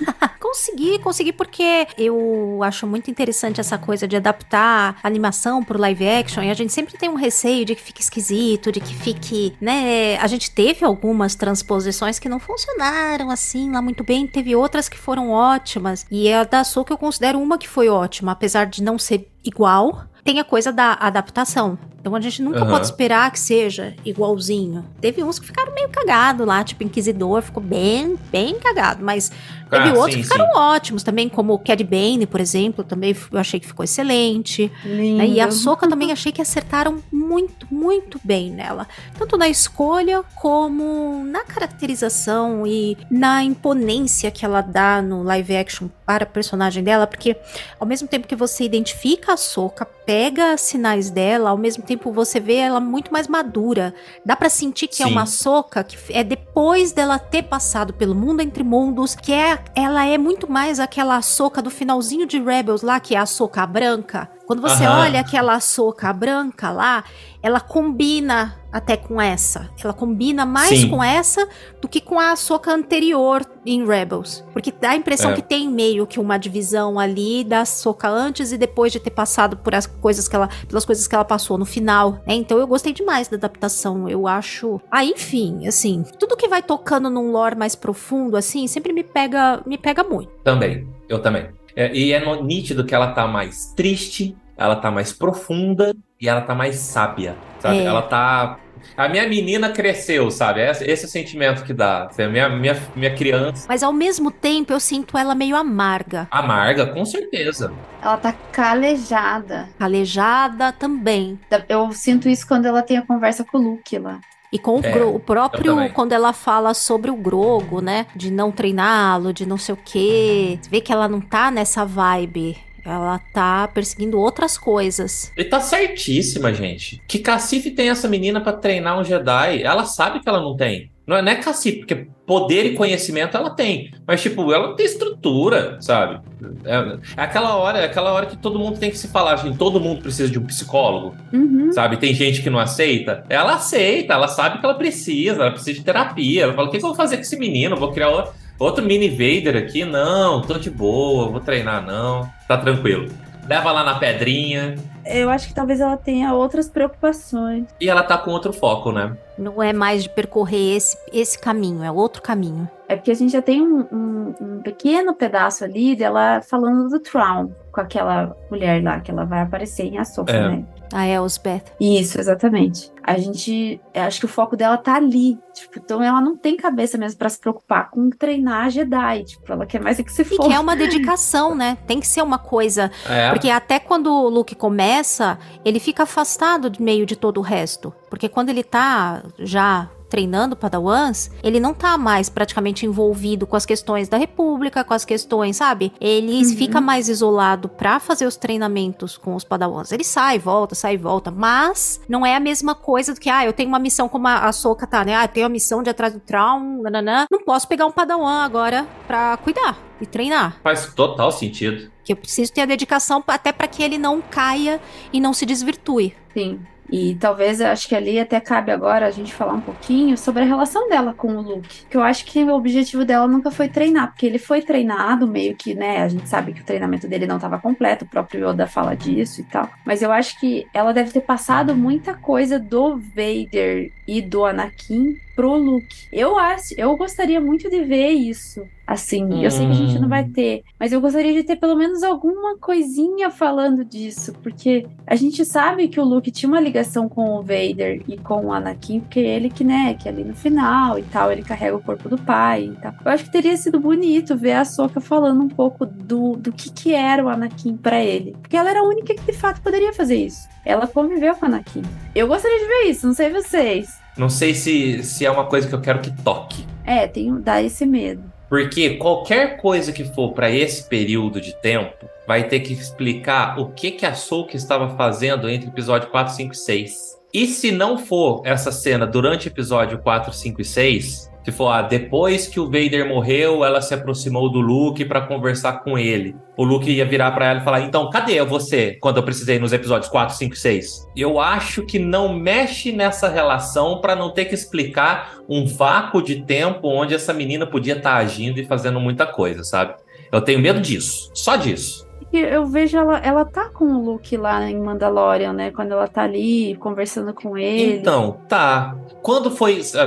<laughs> consegui, consegui porque eu acho muito interessante essa coisa de adaptar animação pro live action e a gente sempre tem um receio de que fique esquisito, de que fique, né? A gente teve algumas transposições que não funcionaram assim lá muito bem, teve outras que foram ótimas e a da Soca eu considero uma que foi ótima, apesar de não ser igual, tem a coisa da adaptação. Então a gente nunca uhum. pode esperar que seja igualzinho. Teve uns que ficaram meio cagados lá, tipo Inquisidor, ficou bem, bem cagado, mas teve ah, outros sim, que ficaram sim. ótimos também, como o Cad Bane, por exemplo, também eu achei que ficou excelente. Né? E a Soca também <laughs> achei que acertaram muito, muito bem nela. Tanto na escolha como na caracterização e na imponência que ela dá no live action para a personagem dela, porque ao mesmo tempo que você identifica a Soca, pega sinais dela, ao mesmo tempo você vê ela muito mais madura. Dá para sentir que Sim. é uma soca que é depois dela ter passado pelo mundo entre mundos, que é ela é muito mais aquela soca do finalzinho de Rebels lá, que é a soca branca. Quando você Aham. olha aquela soca branca lá, ela combina até com essa. Ela combina mais Sim. com essa do que com a soca anterior em Rebels. Porque dá a impressão é. que tem meio que uma divisão ali da soca antes e depois de ter passado por as coisas que ela, pelas coisas que ela passou no final. Né? Então eu gostei demais da adaptação. Eu acho. Ah, enfim, assim, tudo que vai tocando num lore mais profundo, assim, sempre me pega, me pega muito. Também, eu também. É, e é nítido que ela tá mais triste, ela tá mais profunda e ela tá mais sábia, sabe? É. Ela tá. A minha menina cresceu, sabe? Esse, esse é o sentimento que dá. A minha, minha, minha criança. Mas ao mesmo tempo eu sinto ela meio amarga. Amarga, com certeza. Ela tá calejada. Calejada também. Eu sinto isso quando ela tem a conversa com o Luke lá. E com o, é, o próprio, quando ela fala sobre o Grogo, né? De não treiná-lo, de não sei o quê. Você vê que ela não tá nessa vibe ela tá perseguindo outras coisas. E tá certíssima, gente. Que cacife tem essa menina para treinar um Jedi? Ela sabe que ela não tem. Não é, não é cacife, porque poder e conhecimento ela tem. Mas, tipo, ela não tem estrutura, sabe? É, é, aquela hora, é aquela hora que todo mundo tem que se falar, gente. Todo mundo precisa de um psicólogo, uhum. sabe? Tem gente que não aceita. Ela aceita, ela sabe que ela precisa, ela precisa de terapia. Ela fala: o que, que eu vou fazer com esse menino? vou criar outro Outro mini Vader aqui, não, tô de boa, vou treinar não, tá tranquilo. Leva lá na pedrinha. Eu acho que talvez ela tenha outras preocupações. E ela tá com outro foco, né? Não é mais de percorrer esse, esse caminho, é outro caminho. É porque a gente já tem um, um, um pequeno pedaço ali dela falando do Traum com aquela mulher lá, que ela vai aparecer em Ahsoka, é. né? A Elsbeth. Isso, exatamente. A gente, acho que o foco dela tá ali, tipo, então ela não tem cabeça mesmo para se preocupar com treinar a Jedi, tipo, ela quer mais é que se for. E que é uma dedicação, né? Tem que ser uma coisa, é. porque até quando o Luke começa, ele fica afastado de meio de todo o resto, porque quando ele tá já treinando padawans, ele não tá mais praticamente envolvido com as questões da república, com as questões, sabe? Ele Uhum. fica mais isolado pra fazer os treinamentos com os padawans. Ele sai, volta, sai, volta, mas não é a mesma coisa do que, ah, eu tenho uma missão como a, a Soka tá, né? Ah, eu tenho a missão de atrás do Traum, nananã. Não posso pegar um padawan agora pra cuidar e treinar. Faz total sentido. Que eu preciso ter a dedicação até pra que ele não caia e não se desvirtue. Sim. E talvez eu acho que ali até cabe agora a gente falar um pouquinho sobre a relação dela com o Luke. Que eu acho que o objetivo dela nunca foi treinar, porque ele foi treinado meio que, né? A gente sabe que o treinamento dele não estava completo, o próprio Yoda fala disso e tal. Mas eu acho que ela deve ter passado muita coisa do Vader e do Anakin pro Luke. Eu acho, eu gostaria muito de ver isso. Assim, eu sei que a gente não vai ter, mas eu gostaria de ter pelo menos alguma coisinha falando disso, porque a gente sabe que o Luke tinha uma ligação com o Vader e com o Anakin, porque ele que, né, que ali no final e tal, ele carrega o corpo do pai e tal. Eu acho que teria sido bonito ver a Soka falando um pouco do, do que que era o Anakin pra ele, porque ela era a única que de fato poderia fazer isso. Ela conviveu com o Anakin. Eu gostaria de ver isso, não sei vocês. Não sei se, se é uma coisa que eu quero que toque. É, tem, dá esse medo. Porque qualquer coisa que for para esse período de tempo vai ter que explicar o que que a Soka estava fazendo entre episódio 4, 5 e 6. E se não for essa cena durante episódio 4, 5 e 6, se for ah, depois que o Vader morreu, ela se aproximou do Luke para conversar com ele. O Luke ia virar para ela e falar: "Então, cadê você quando eu precisei nos episódios 4, 5 e 6?" Eu acho que não mexe nessa relação para não ter que explicar um vácuo de tempo onde essa menina podia estar agindo e fazendo muita coisa, sabe? Eu tenho medo disso, só disso. E Eu vejo ela, ela tá com o Luke lá em Mandalorian, né? Quando ela tá ali conversando com ele. Então, tá. Quando foi a,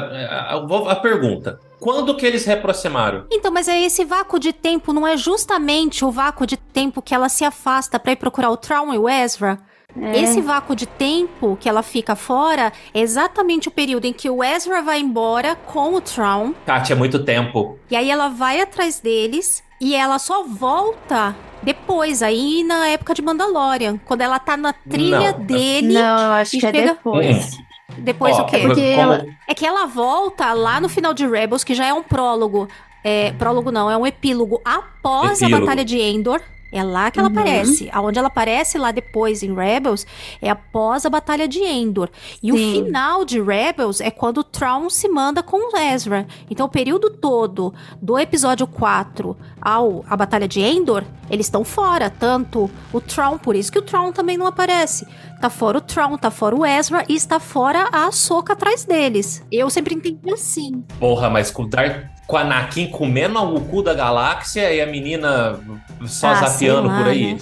a- a- pergunta? Quando que eles reaproximaram? Então, mas é esse vácuo de tempo, não é justamente o vácuo de tempo que ela se afasta pra ir procurar o Traum e o Ezra? É. Esse vácuo de tempo que ela fica fora é exatamente o período em que o Ezra vai embora com o Traum, Kátia, é muito tempo. e aí ela vai atrás deles, e ela só volta depois, aí na época de Mandalorian, quando ela tá na trilha Não. dele. Não, eu acho e que é depois. Depois Ó, o quê? é porque ela- É que ela volta lá no final de Rebels, que já é um prólogo. É, prólogo não, é um epílogo após a Epílogo. Batalha de Endor. É lá que ela Uhum. aparece. Aonde ela aparece lá depois em Rebels é após a Batalha de Endor. E o Sim. final de Rebels é quando o Traum se manda com o Ezra. Então o período todo do episódio 4 ao a Batalha de Endor, eles estão fora. Tanto o Traum, por isso que o Traum também não aparece. Tá fora o Traum, tá fora o Ezra e está fora a Ahsoka atrás deles. Eu sempre entendi assim. Porra, mas com, Dar- com a Anakin comendo o cu da galáxia e a menina só Ah, zapeando lá, por aí. né?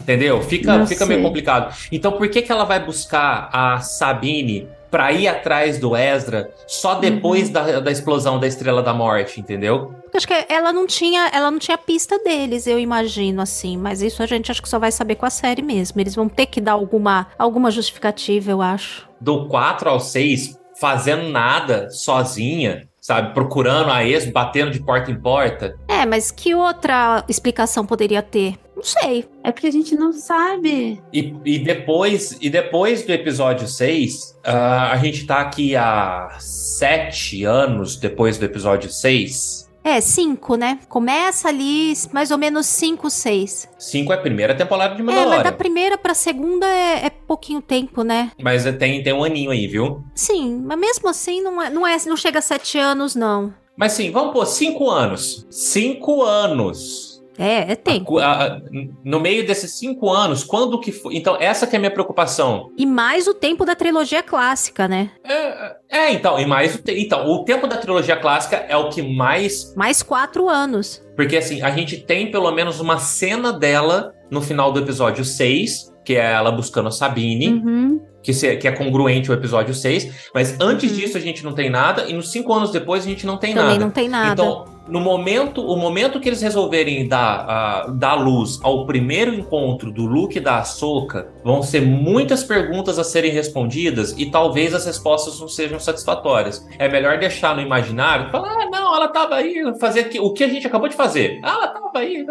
Entendeu? Fica, Não fica meio complicado. Então por que, que ela vai buscar a Sabine pra ir atrás do Ezra só depois Uhum. da, da explosão da Estrela da Morte, entendeu? Acho que ela não tinha, ela não tinha pista deles, eu imagino assim, mas isso a gente acho que só vai saber com a série mesmo. Eles vão ter que dar alguma alguma justificativa, eu acho. Do 4 ao 6, fazendo nada, sozinha, sabe? Procurando a ex, batendo de porta em porta. É, mas que outra explicação poderia ter? Não sei. É porque a gente não sabe. E, e depois e depois do episódio 6, ah, a gente tá aqui há sete anos depois do episódio 6. É, cinco, né? Começa ali mais ou menos cinco, seis. 5 é a primeira temporada de É, mas Mandalorian. da primeira pra segunda é, é pouquinho tempo, né? Mas tem, tem um aninho aí, viu? Sim, mas mesmo assim não, é, não, é, não chega a sete anos, não. Mas sim, vamos pôr 5 anos. 5 anos. É, é tempo. A- a- no meio desses cinco anos, quando que foi? Então, essa que é a minha preocupação. E mais o tempo da trilogia clássica, né? É, é, então, e mais o te- então, o tempo da trilogia clássica é o que mais, Mais quatro anos. porque assim, a gente tem pelo menos uma cena dela no final do episódio 6, que é ela buscando a Sabine, Uhum. Que, se- que é congruente ao episódio 6, mas antes Uhum. disso a gente não tem nada e nos cinco anos depois a gente não tem Também nada. não tem nada. Então, no momento, o momento que eles resolverem dar, ah, dar luz ao primeiro encontro do Luke e da Ahsoka, vão ser muitas perguntas a serem respondidas e talvez as respostas não sejam satisfatórias. É melhor deixar no imaginário, falar, ah, não, ela tava aí, fazer o que a gente acabou de fazer. Ah, ela tava aí,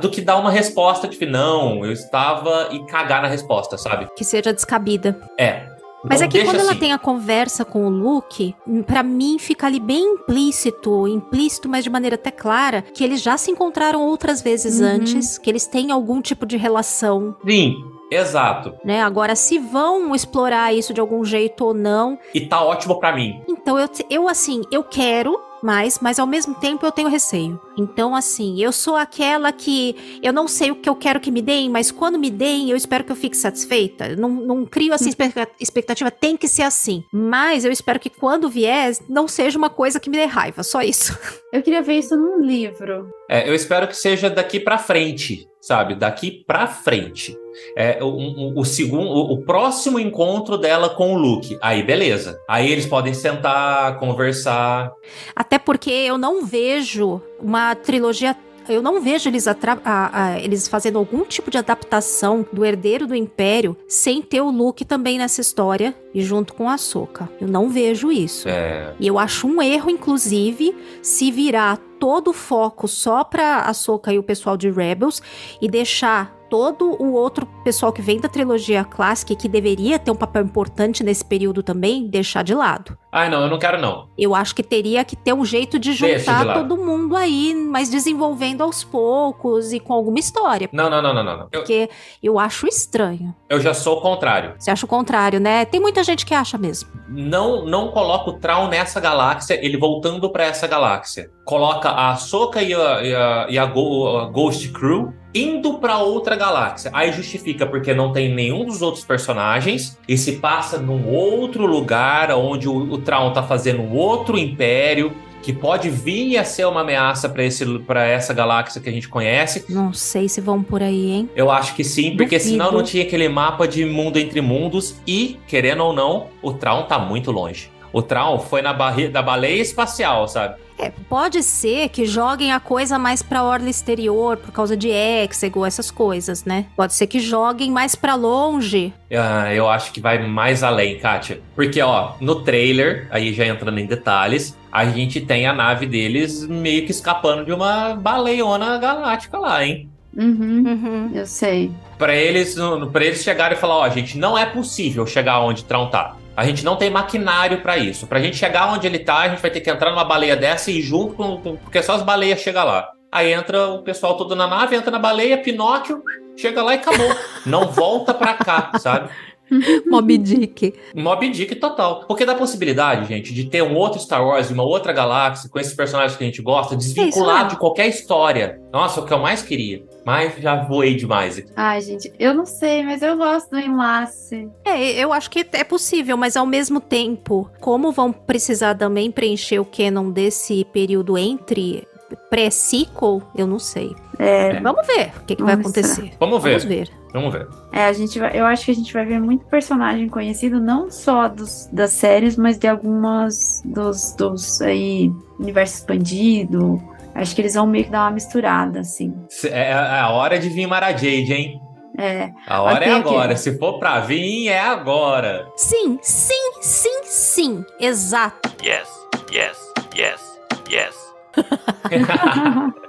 do que dar uma resposta de não, eu estava e cagar na resposta, sabe? que seja descabida. É. Mas Então é que quando ela assim. tem a conversa com o Luke, pra mim fica ali bem implícito, implícito, mas de maneira até clara, que eles já se encontraram outras vezes Uhum. antes, que eles têm algum tipo de relação, Sim, exato. né? Agora, se vão explorar isso de algum jeito ou não, E tá ótimo pra mim. então eu, eu assim, eu quero mais, mas ao mesmo tempo eu tenho receio. Então, assim, eu sou aquela que eu não sei o que eu quero que me deem, mas quando me deem, eu espero que eu fique satisfeita. Não, não crio essa expecta- expectativa, tem que ser assim. Mas eu espero que quando vier, não seja uma coisa que me dê raiva, só isso. <laughs> Eu queria ver isso num livro. É, eu espero que seja daqui pra frente, sabe? Daqui pra frente. É, o, o, o segundo, o, o próximo encontro dela com o Luke. Aí, beleza. Aí eles podem sentar, conversar. Até porque eu não vejo uma trilogia. Eu não vejo eles, a- a- eles fazendo algum tipo de adaptação do Herdeiro do Império sem ter o Luke também nessa história e junto com a Soka. Eu não vejo isso. É, E eu acho um erro, inclusive, se virar todo o foco só pra Ahsoka e o pessoal de Rebels e deixar todo o outro pessoal que vem da trilogia clássica e que deveria ter um papel importante nesse período também, deixar de lado. Ai, não, eu não quero não. Eu acho que teria que ter um jeito de de juntar lado. todo mundo aí, mas desenvolvendo aos poucos e com alguma história. Não, não, não, não, não. não. Eu, Porque eu acho estranho. eu já sou o contrário. Você acha o contrário, né? Tem muita gente que acha mesmo. Não, não coloca o Traum nessa galáxia, ele voltando pra essa galáxia. Coloca a Ahsoka e a, e a, e a Go- a Ghost Crew indo pra outra galáxia. Aí justifica porque não tem nenhum dos outros personagens e se passa num outro lugar onde o, o Traum tá fazendo um outro império que pode vir a ser uma ameaça pra esse para essa galáxia que a gente conhece. Não sei se vão por aí, hein? Eu acho que sim, porque Duvido. senão não tinha aquele mapa de mundo entre mundos e, querendo ou não, o Traum tá muito longe. O Traum foi na barriga da baleia espacial, sabe? É, pode ser que joguem a coisa mais pra orla exterior por causa de hexagon, essas coisas, né? Pode ser que joguem mais pra longe. Ah, eu acho que vai mais além, Kátia. Porque, ó, no trailer, aí já entrando em detalhes, a gente tem a nave deles meio que escapando de uma baleiona galáctica lá, hein? Uhum, Uhum. eu sei. Pra eles, para eles chegarem e falar, ó, gente, não é possível chegar onde Traum tá. A gente não tem maquinário pra isso. Pra gente chegar onde ele tá, a gente vai ter que entrar numa baleia dessa e ir junto com, com- porque só as baleias chegam lá. Aí entra o pessoal todo na nave, entra na baleia, Pinóquio, chega lá e acabou. <laughs> não volta pra cá, sabe? <laughs> Moby Dick. Mob Dick total. Porque dá possibilidade, gente, de ter um outro Star Wars, uma outra galáxia, com esses personagens que a gente gosta, desvinculado mesmo. de qualquer história. Nossa, o que eu mais queria. Mas já voei demais aqui. Ai, gente, eu não sei, mas eu gosto do enlace. É, eu acho que é possível, mas ao mesmo tempo, como vão precisar também preencher o canon desse período entre pré-sequel, eu não sei. É, Vamos ver o que, que vai acontecer. Vamos ver. Vamos ver. Vamos ver. é, a gente vai, eu acho que a gente vai ver muito personagem conhecido, não só dos, das séries, mas de algumas dos, dos aí, universo expandido. Acho que eles vão meio que dar uma misturada, assim. Se- É é a hora de vir Mara Jade, hein? É, A hora é aqui. agora. Se for pra vir, é agora. Sim, sim, sim, sim. Exato. Yes, yes, yes, yes. <laughs> <laughs>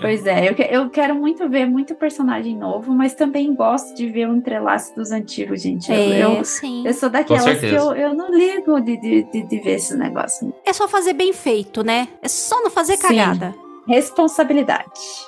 pois é, eu, que- eu quero muito ver muito personagem novo, mas também gosto de ver o entrelace dos antigos, gente. Eu, É, eu, sim. eu sou daquelas que eu, eu não ligo de, de, de, de ver esse negócio. É só fazer bem feito, né? É só não fazer Sim. cagada. Responsabilidade.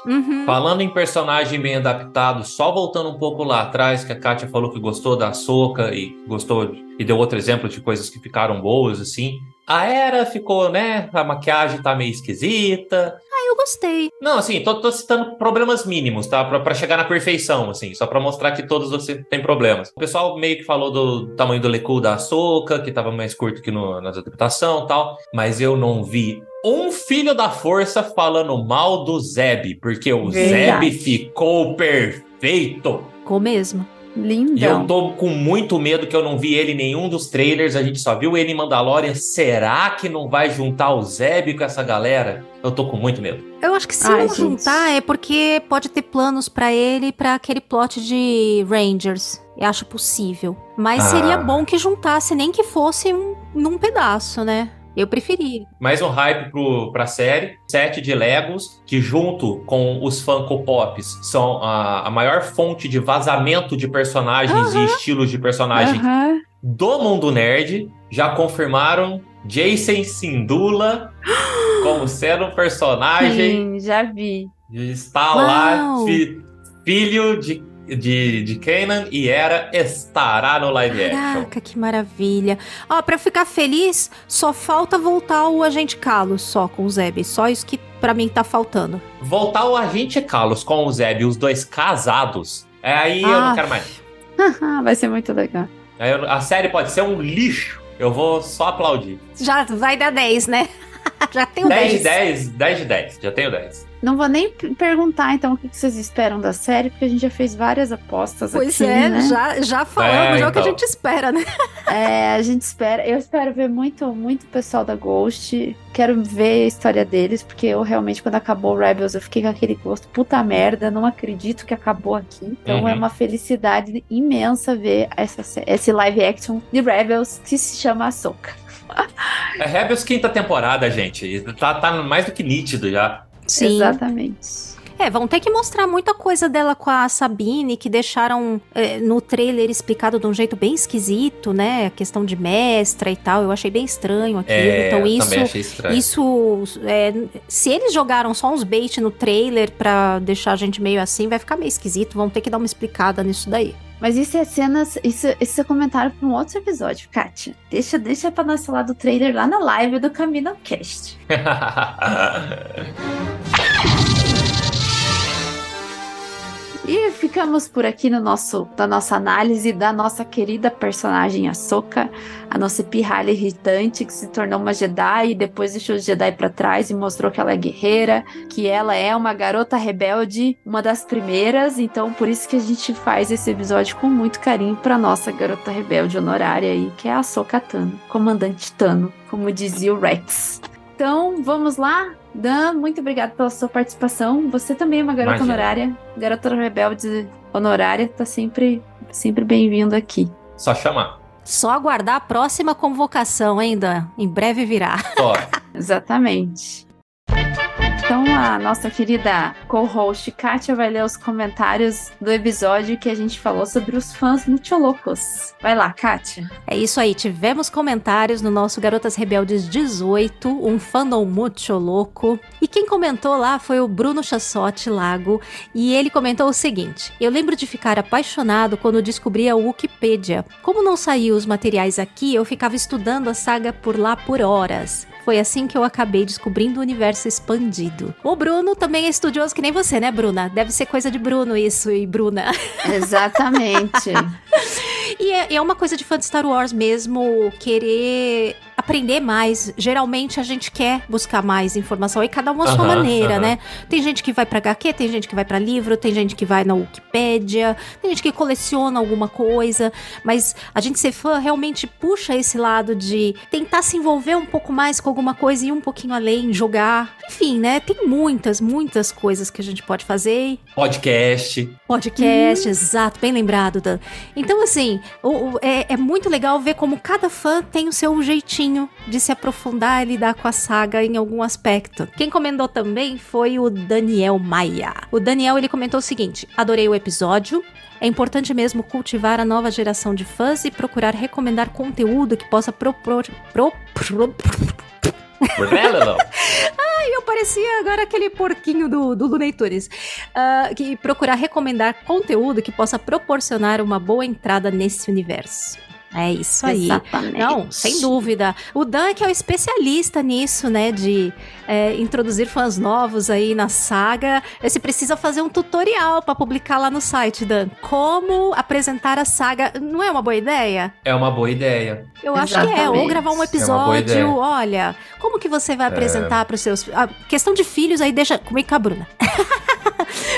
Uhum. Falando em personagem bem adaptado, só voltando um pouco lá atrás, que a Kátia falou que gostou da Soca e gostou e deu outro exemplo de coisas que ficaram boas, assim. A Era ficou, né? A maquiagem tá meio esquisita. Ah, eu gostei. Não, assim, tô, tô citando problemas mínimos, tá? Pra, pra chegar na perfeição, assim, só pra mostrar que todos você têm problemas. O pessoal meio que falou do tamanho do Lecu da Soca, que tava mais curto que no, nas adaptação e tal, mas eu não vi um filho da força falando mal do Zeb, porque o Verdade. Zeb ficou perfeito. Ficou mesmo. Lindão. E eu tô com muito medo que eu não vi ele em nenhum dos trailers, a gente só viu ele em Mandalorian. Será que não vai juntar o Zeb com essa galera? Eu tô com muito medo. Eu acho que se Ai, não gente. juntar é porque pode ter planos pra ele pra aquele plot de Rangers. Eu acho possível. Mas Ah. seria bom que juntasse, nem que fosse um, num pedaço, né? Eu preferia. Mais um hype pro, pra série. Sete de Legos, que junto com os Funko Pops são a, a maior fonte de vazamento de personagens e estilos de personagem Aham. do Mundo Nerd já confirmaram Jason Sindula <gasps> como sendo um personagem. Sim, já vi. Está lá, Uau! fi- filho de, de, de Kanan e Era estará no live action. Caraca, que maravilha. Ó, pra eu ficar feliz, só falta voltar o Agente Carlos só com o Zeb. Só isso que pra mim tá faltando. Voltar o agente Carlos com o Zeb, os dois casados, é aí eu Ah. não quero mais. <laughs> Vai ser muito legal. Aí eu- a série pode ser um lixo. Eu vou só aplaudir. Já vai dar 10, né? Já tem o 10 10. de 10, 10 de 10. Já tenho 10. Não vou nem perguntar, então, o que vocês esperam da série, porque a gente já fez várias apostas Pois aqui, é, né? já, já falamos, É, já o que a então. gente espera, né? É, a gente espera. Eu espero ver muito, muito pessoal da Ghost. Quero ver a história deles, porque eu realmente, quando acabou o Rebels, eu fiquei com aquele gosto, puta merda, não acredito que acabou aqui. Então Uhum. é uma felicidade imensa ver essa, esse live action de Rebels que se chama Ahsoka. É Rebels quinta temporada, gente. Tá, tá mais do que nítido já. Sim. Exatamente. É, vão ter que mostrar muita coisa dela com a Sabine, que deixaram é, no trailer explicado de um jeito bem esquisito, né? A questão de mestra e tal. Eu achei bem estranho aquilo. É, então eu isso. também achei estranho. Isso, é, se eles jogaram só uns bait no trailer pra deixar a gente meio assim, vai ficar meio esquisito. Vão ter que dar uma explicada nisso daí. Mas isso é cenas, isso, isso é comentário para um outro episódio, Kátia. Deixa, deixa pra nós falar do trailer lá na live do Camino Cast. <laughs> E ficamos por aqui no nosso, na nossa análise da nossa querida personagem Ahsoka, a nossa pirralha irritante que se tornou uma Jedi e depois deixou os Jedi pra trás e mostrou que ela é guerreira, que ela é uma garota rebelde, uma das primeiras, então por isso que a gente faz esse episódio com muito carinho pra nossa garota rebelde honorária aí, que é a Ahsoka Tano, comandante Tano, como dizia o Rex. Então, vamos lá? Dan, muito obrigada pela sua participação. Você também é uma garota Imagina. honorária, garota rebelde honorária, tá sempre, sempre bem-vindo aqui. Só chamar. Só aguardar a próxima convocação ainda. Em breve virá. <laughs> Exatamente. Então, a nossa querida co-host Kátia vai ler os comentários do episódio que a gente falou sobre os fãs muito loucos. Vai lá, Kátia. É isso aí, tivemos comentários no nosso Garotas Rebeldes 18, um fandom muito louco. E quem comentou lá foi o Bruno Chassotti Lago, e ele comentou o seguinte: Eu lembro de ficar apaixonado quando descobri a Wikipedia. Como não saíam os materiais aqui, eu ficava estudando a saga por lá por horas. Foi assim que eu acabei descobrindo o universo expandido. O Bruno também é estudioso que nem você, né, Bruna? Deve ser coisa de Bruno isso e Bruna. <laughs> Exatamente. E é, é uma coisa de fã de Star Wars mesmo, querer aprender mais. Geralmente a gente quer buscar mais informação, e cada um a sua Aham, maneira, aham. né? Tem gente que vai pra HQ, tem gente que vai pra livro, tem gente que vai na Wikipédia, tem gente que coleciona alguma coisa, mas a gente ser fã realmente puxa esse lado de tentar se envolver um pouco mais com alguma coisa e ir um pouquinho além, jogar. Enfim, né? Tem muitas, muitas coisas que a gente pode fazer. Podcast. Podcast, exato, bem lembrado, Dan. Então, assim, o- o- é, é muito legal ver como cada fã tem o seu jeitinho de se aprofundar e lidar com a saga em algum aspecto. Quem comentou também foi o Daniel Maia. O Daniel, ele comentou o seguinte, adorei o episódio, é importante mesmo cultivar a nova geração de fãs e procurar recomendar conteúdo que possa propor... Pro, pro, Não. <laughs> eu parecia agora aquele porquinho do, do Looney Tunes. Ah, que procurar recomendar conteúdo que possa proporcionar uma boa entrada nesse universo. É isso aí. Exatamente. Não, sem dúvida. O Dan que é o especialista nisso, né? De é, introduzir fãs novos aí na saga. Você precisa fazer um tutorial pra publicar lá no site, Dan. Como apresentar a saga. Não é uma boa ideia? É uma boa ideia. Eu acho que é. Ou Exatamente. gravar um É episódio. Olha, como que você vai apresentar pros seus. A questão de filhos aí deixa comigo com a Bruna. <laughs>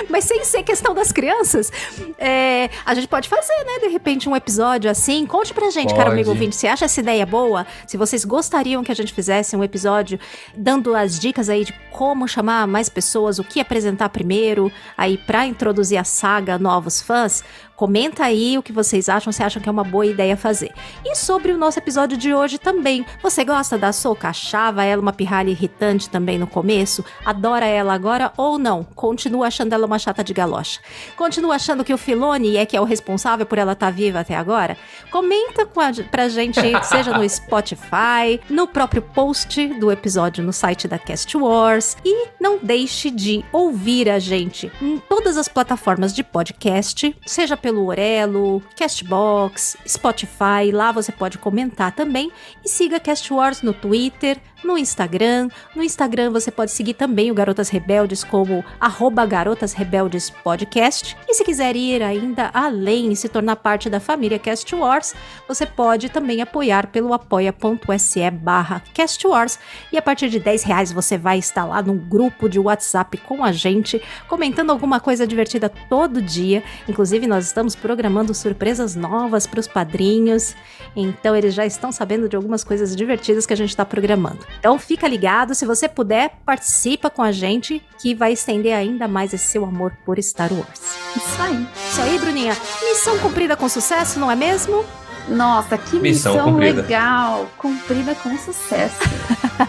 Mas sem ser questão das crianças, é, a gente pode fazer, né? De repente, um episódio assim. Conte pra gente, cara Pode. amigo ouvinte, você acha essa ideia boa? Se vocês gostariam que a gente fizesse um episódio dando as dicas aí de como chamar mais pessoas, o que apresentar primeiro, aí pra introduzir a saga a novos fãs, Comenta aí o que vocês acham, se acham que é uma boa ideia fazer. E sobre o nosso episódio de hoje também. Você gosta da Soca? Achava ela uma pirralha irritante também no começo? Adora ela agora ou não? Continua achando ela uma chata de galocha? Continua achando que o Filone é que é o responsável por ela estar tá viva até agora? Comenta com a, pra gente, <laughs> seja no Spotify, no próprio post do episódio no site da Cast Wars. E não deixe de ouvir a gente em todas as plataformas de podcast, seja pelo Orelo, Castbox, Spotify, lá você pode comentar também. E siga Cast Wars no Twitter, no Instagram. No Instagram você pode seguir também o Garotas Rebeldes como arroba Garotas Rebeldes Podcast. E se quiser ir ainda além e se tornar parte da família Cast Wars, você pode também apoiar pelo apoia.se barra Cast Wars. E a partir de 10 reais você vai estar lá no grupo de WhatsApp com a gente, comentando alguma coisa divertida todo dia. Inclusive, nós estamos programando surpresas novas para os padrinhos. Então eles já estão sabendo de algumas coisas divertidas que a gente está programando. Então fica ligado, se você puder, participa com a gente, que vai estender ainda mais esse seu amor por Star Wars. Isso aí. Isso aí, Bruninha. Missão cumprida com sucesso, não é mesmo? Nossa, que Missão missão, cumprida. legal! Cumprida com sucesso.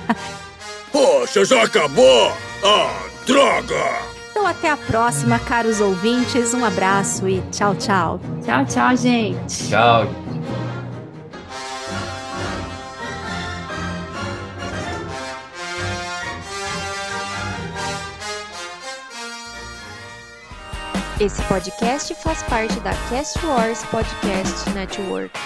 <laughs> Poxa, já acabou? Ah, droga! Então até a próxima, caros ouvintes. Um abraço e tchau, tchau. tchau, tchau, gente. Tchau. Esse podcast faz parte da Cast Wars Podcast Network.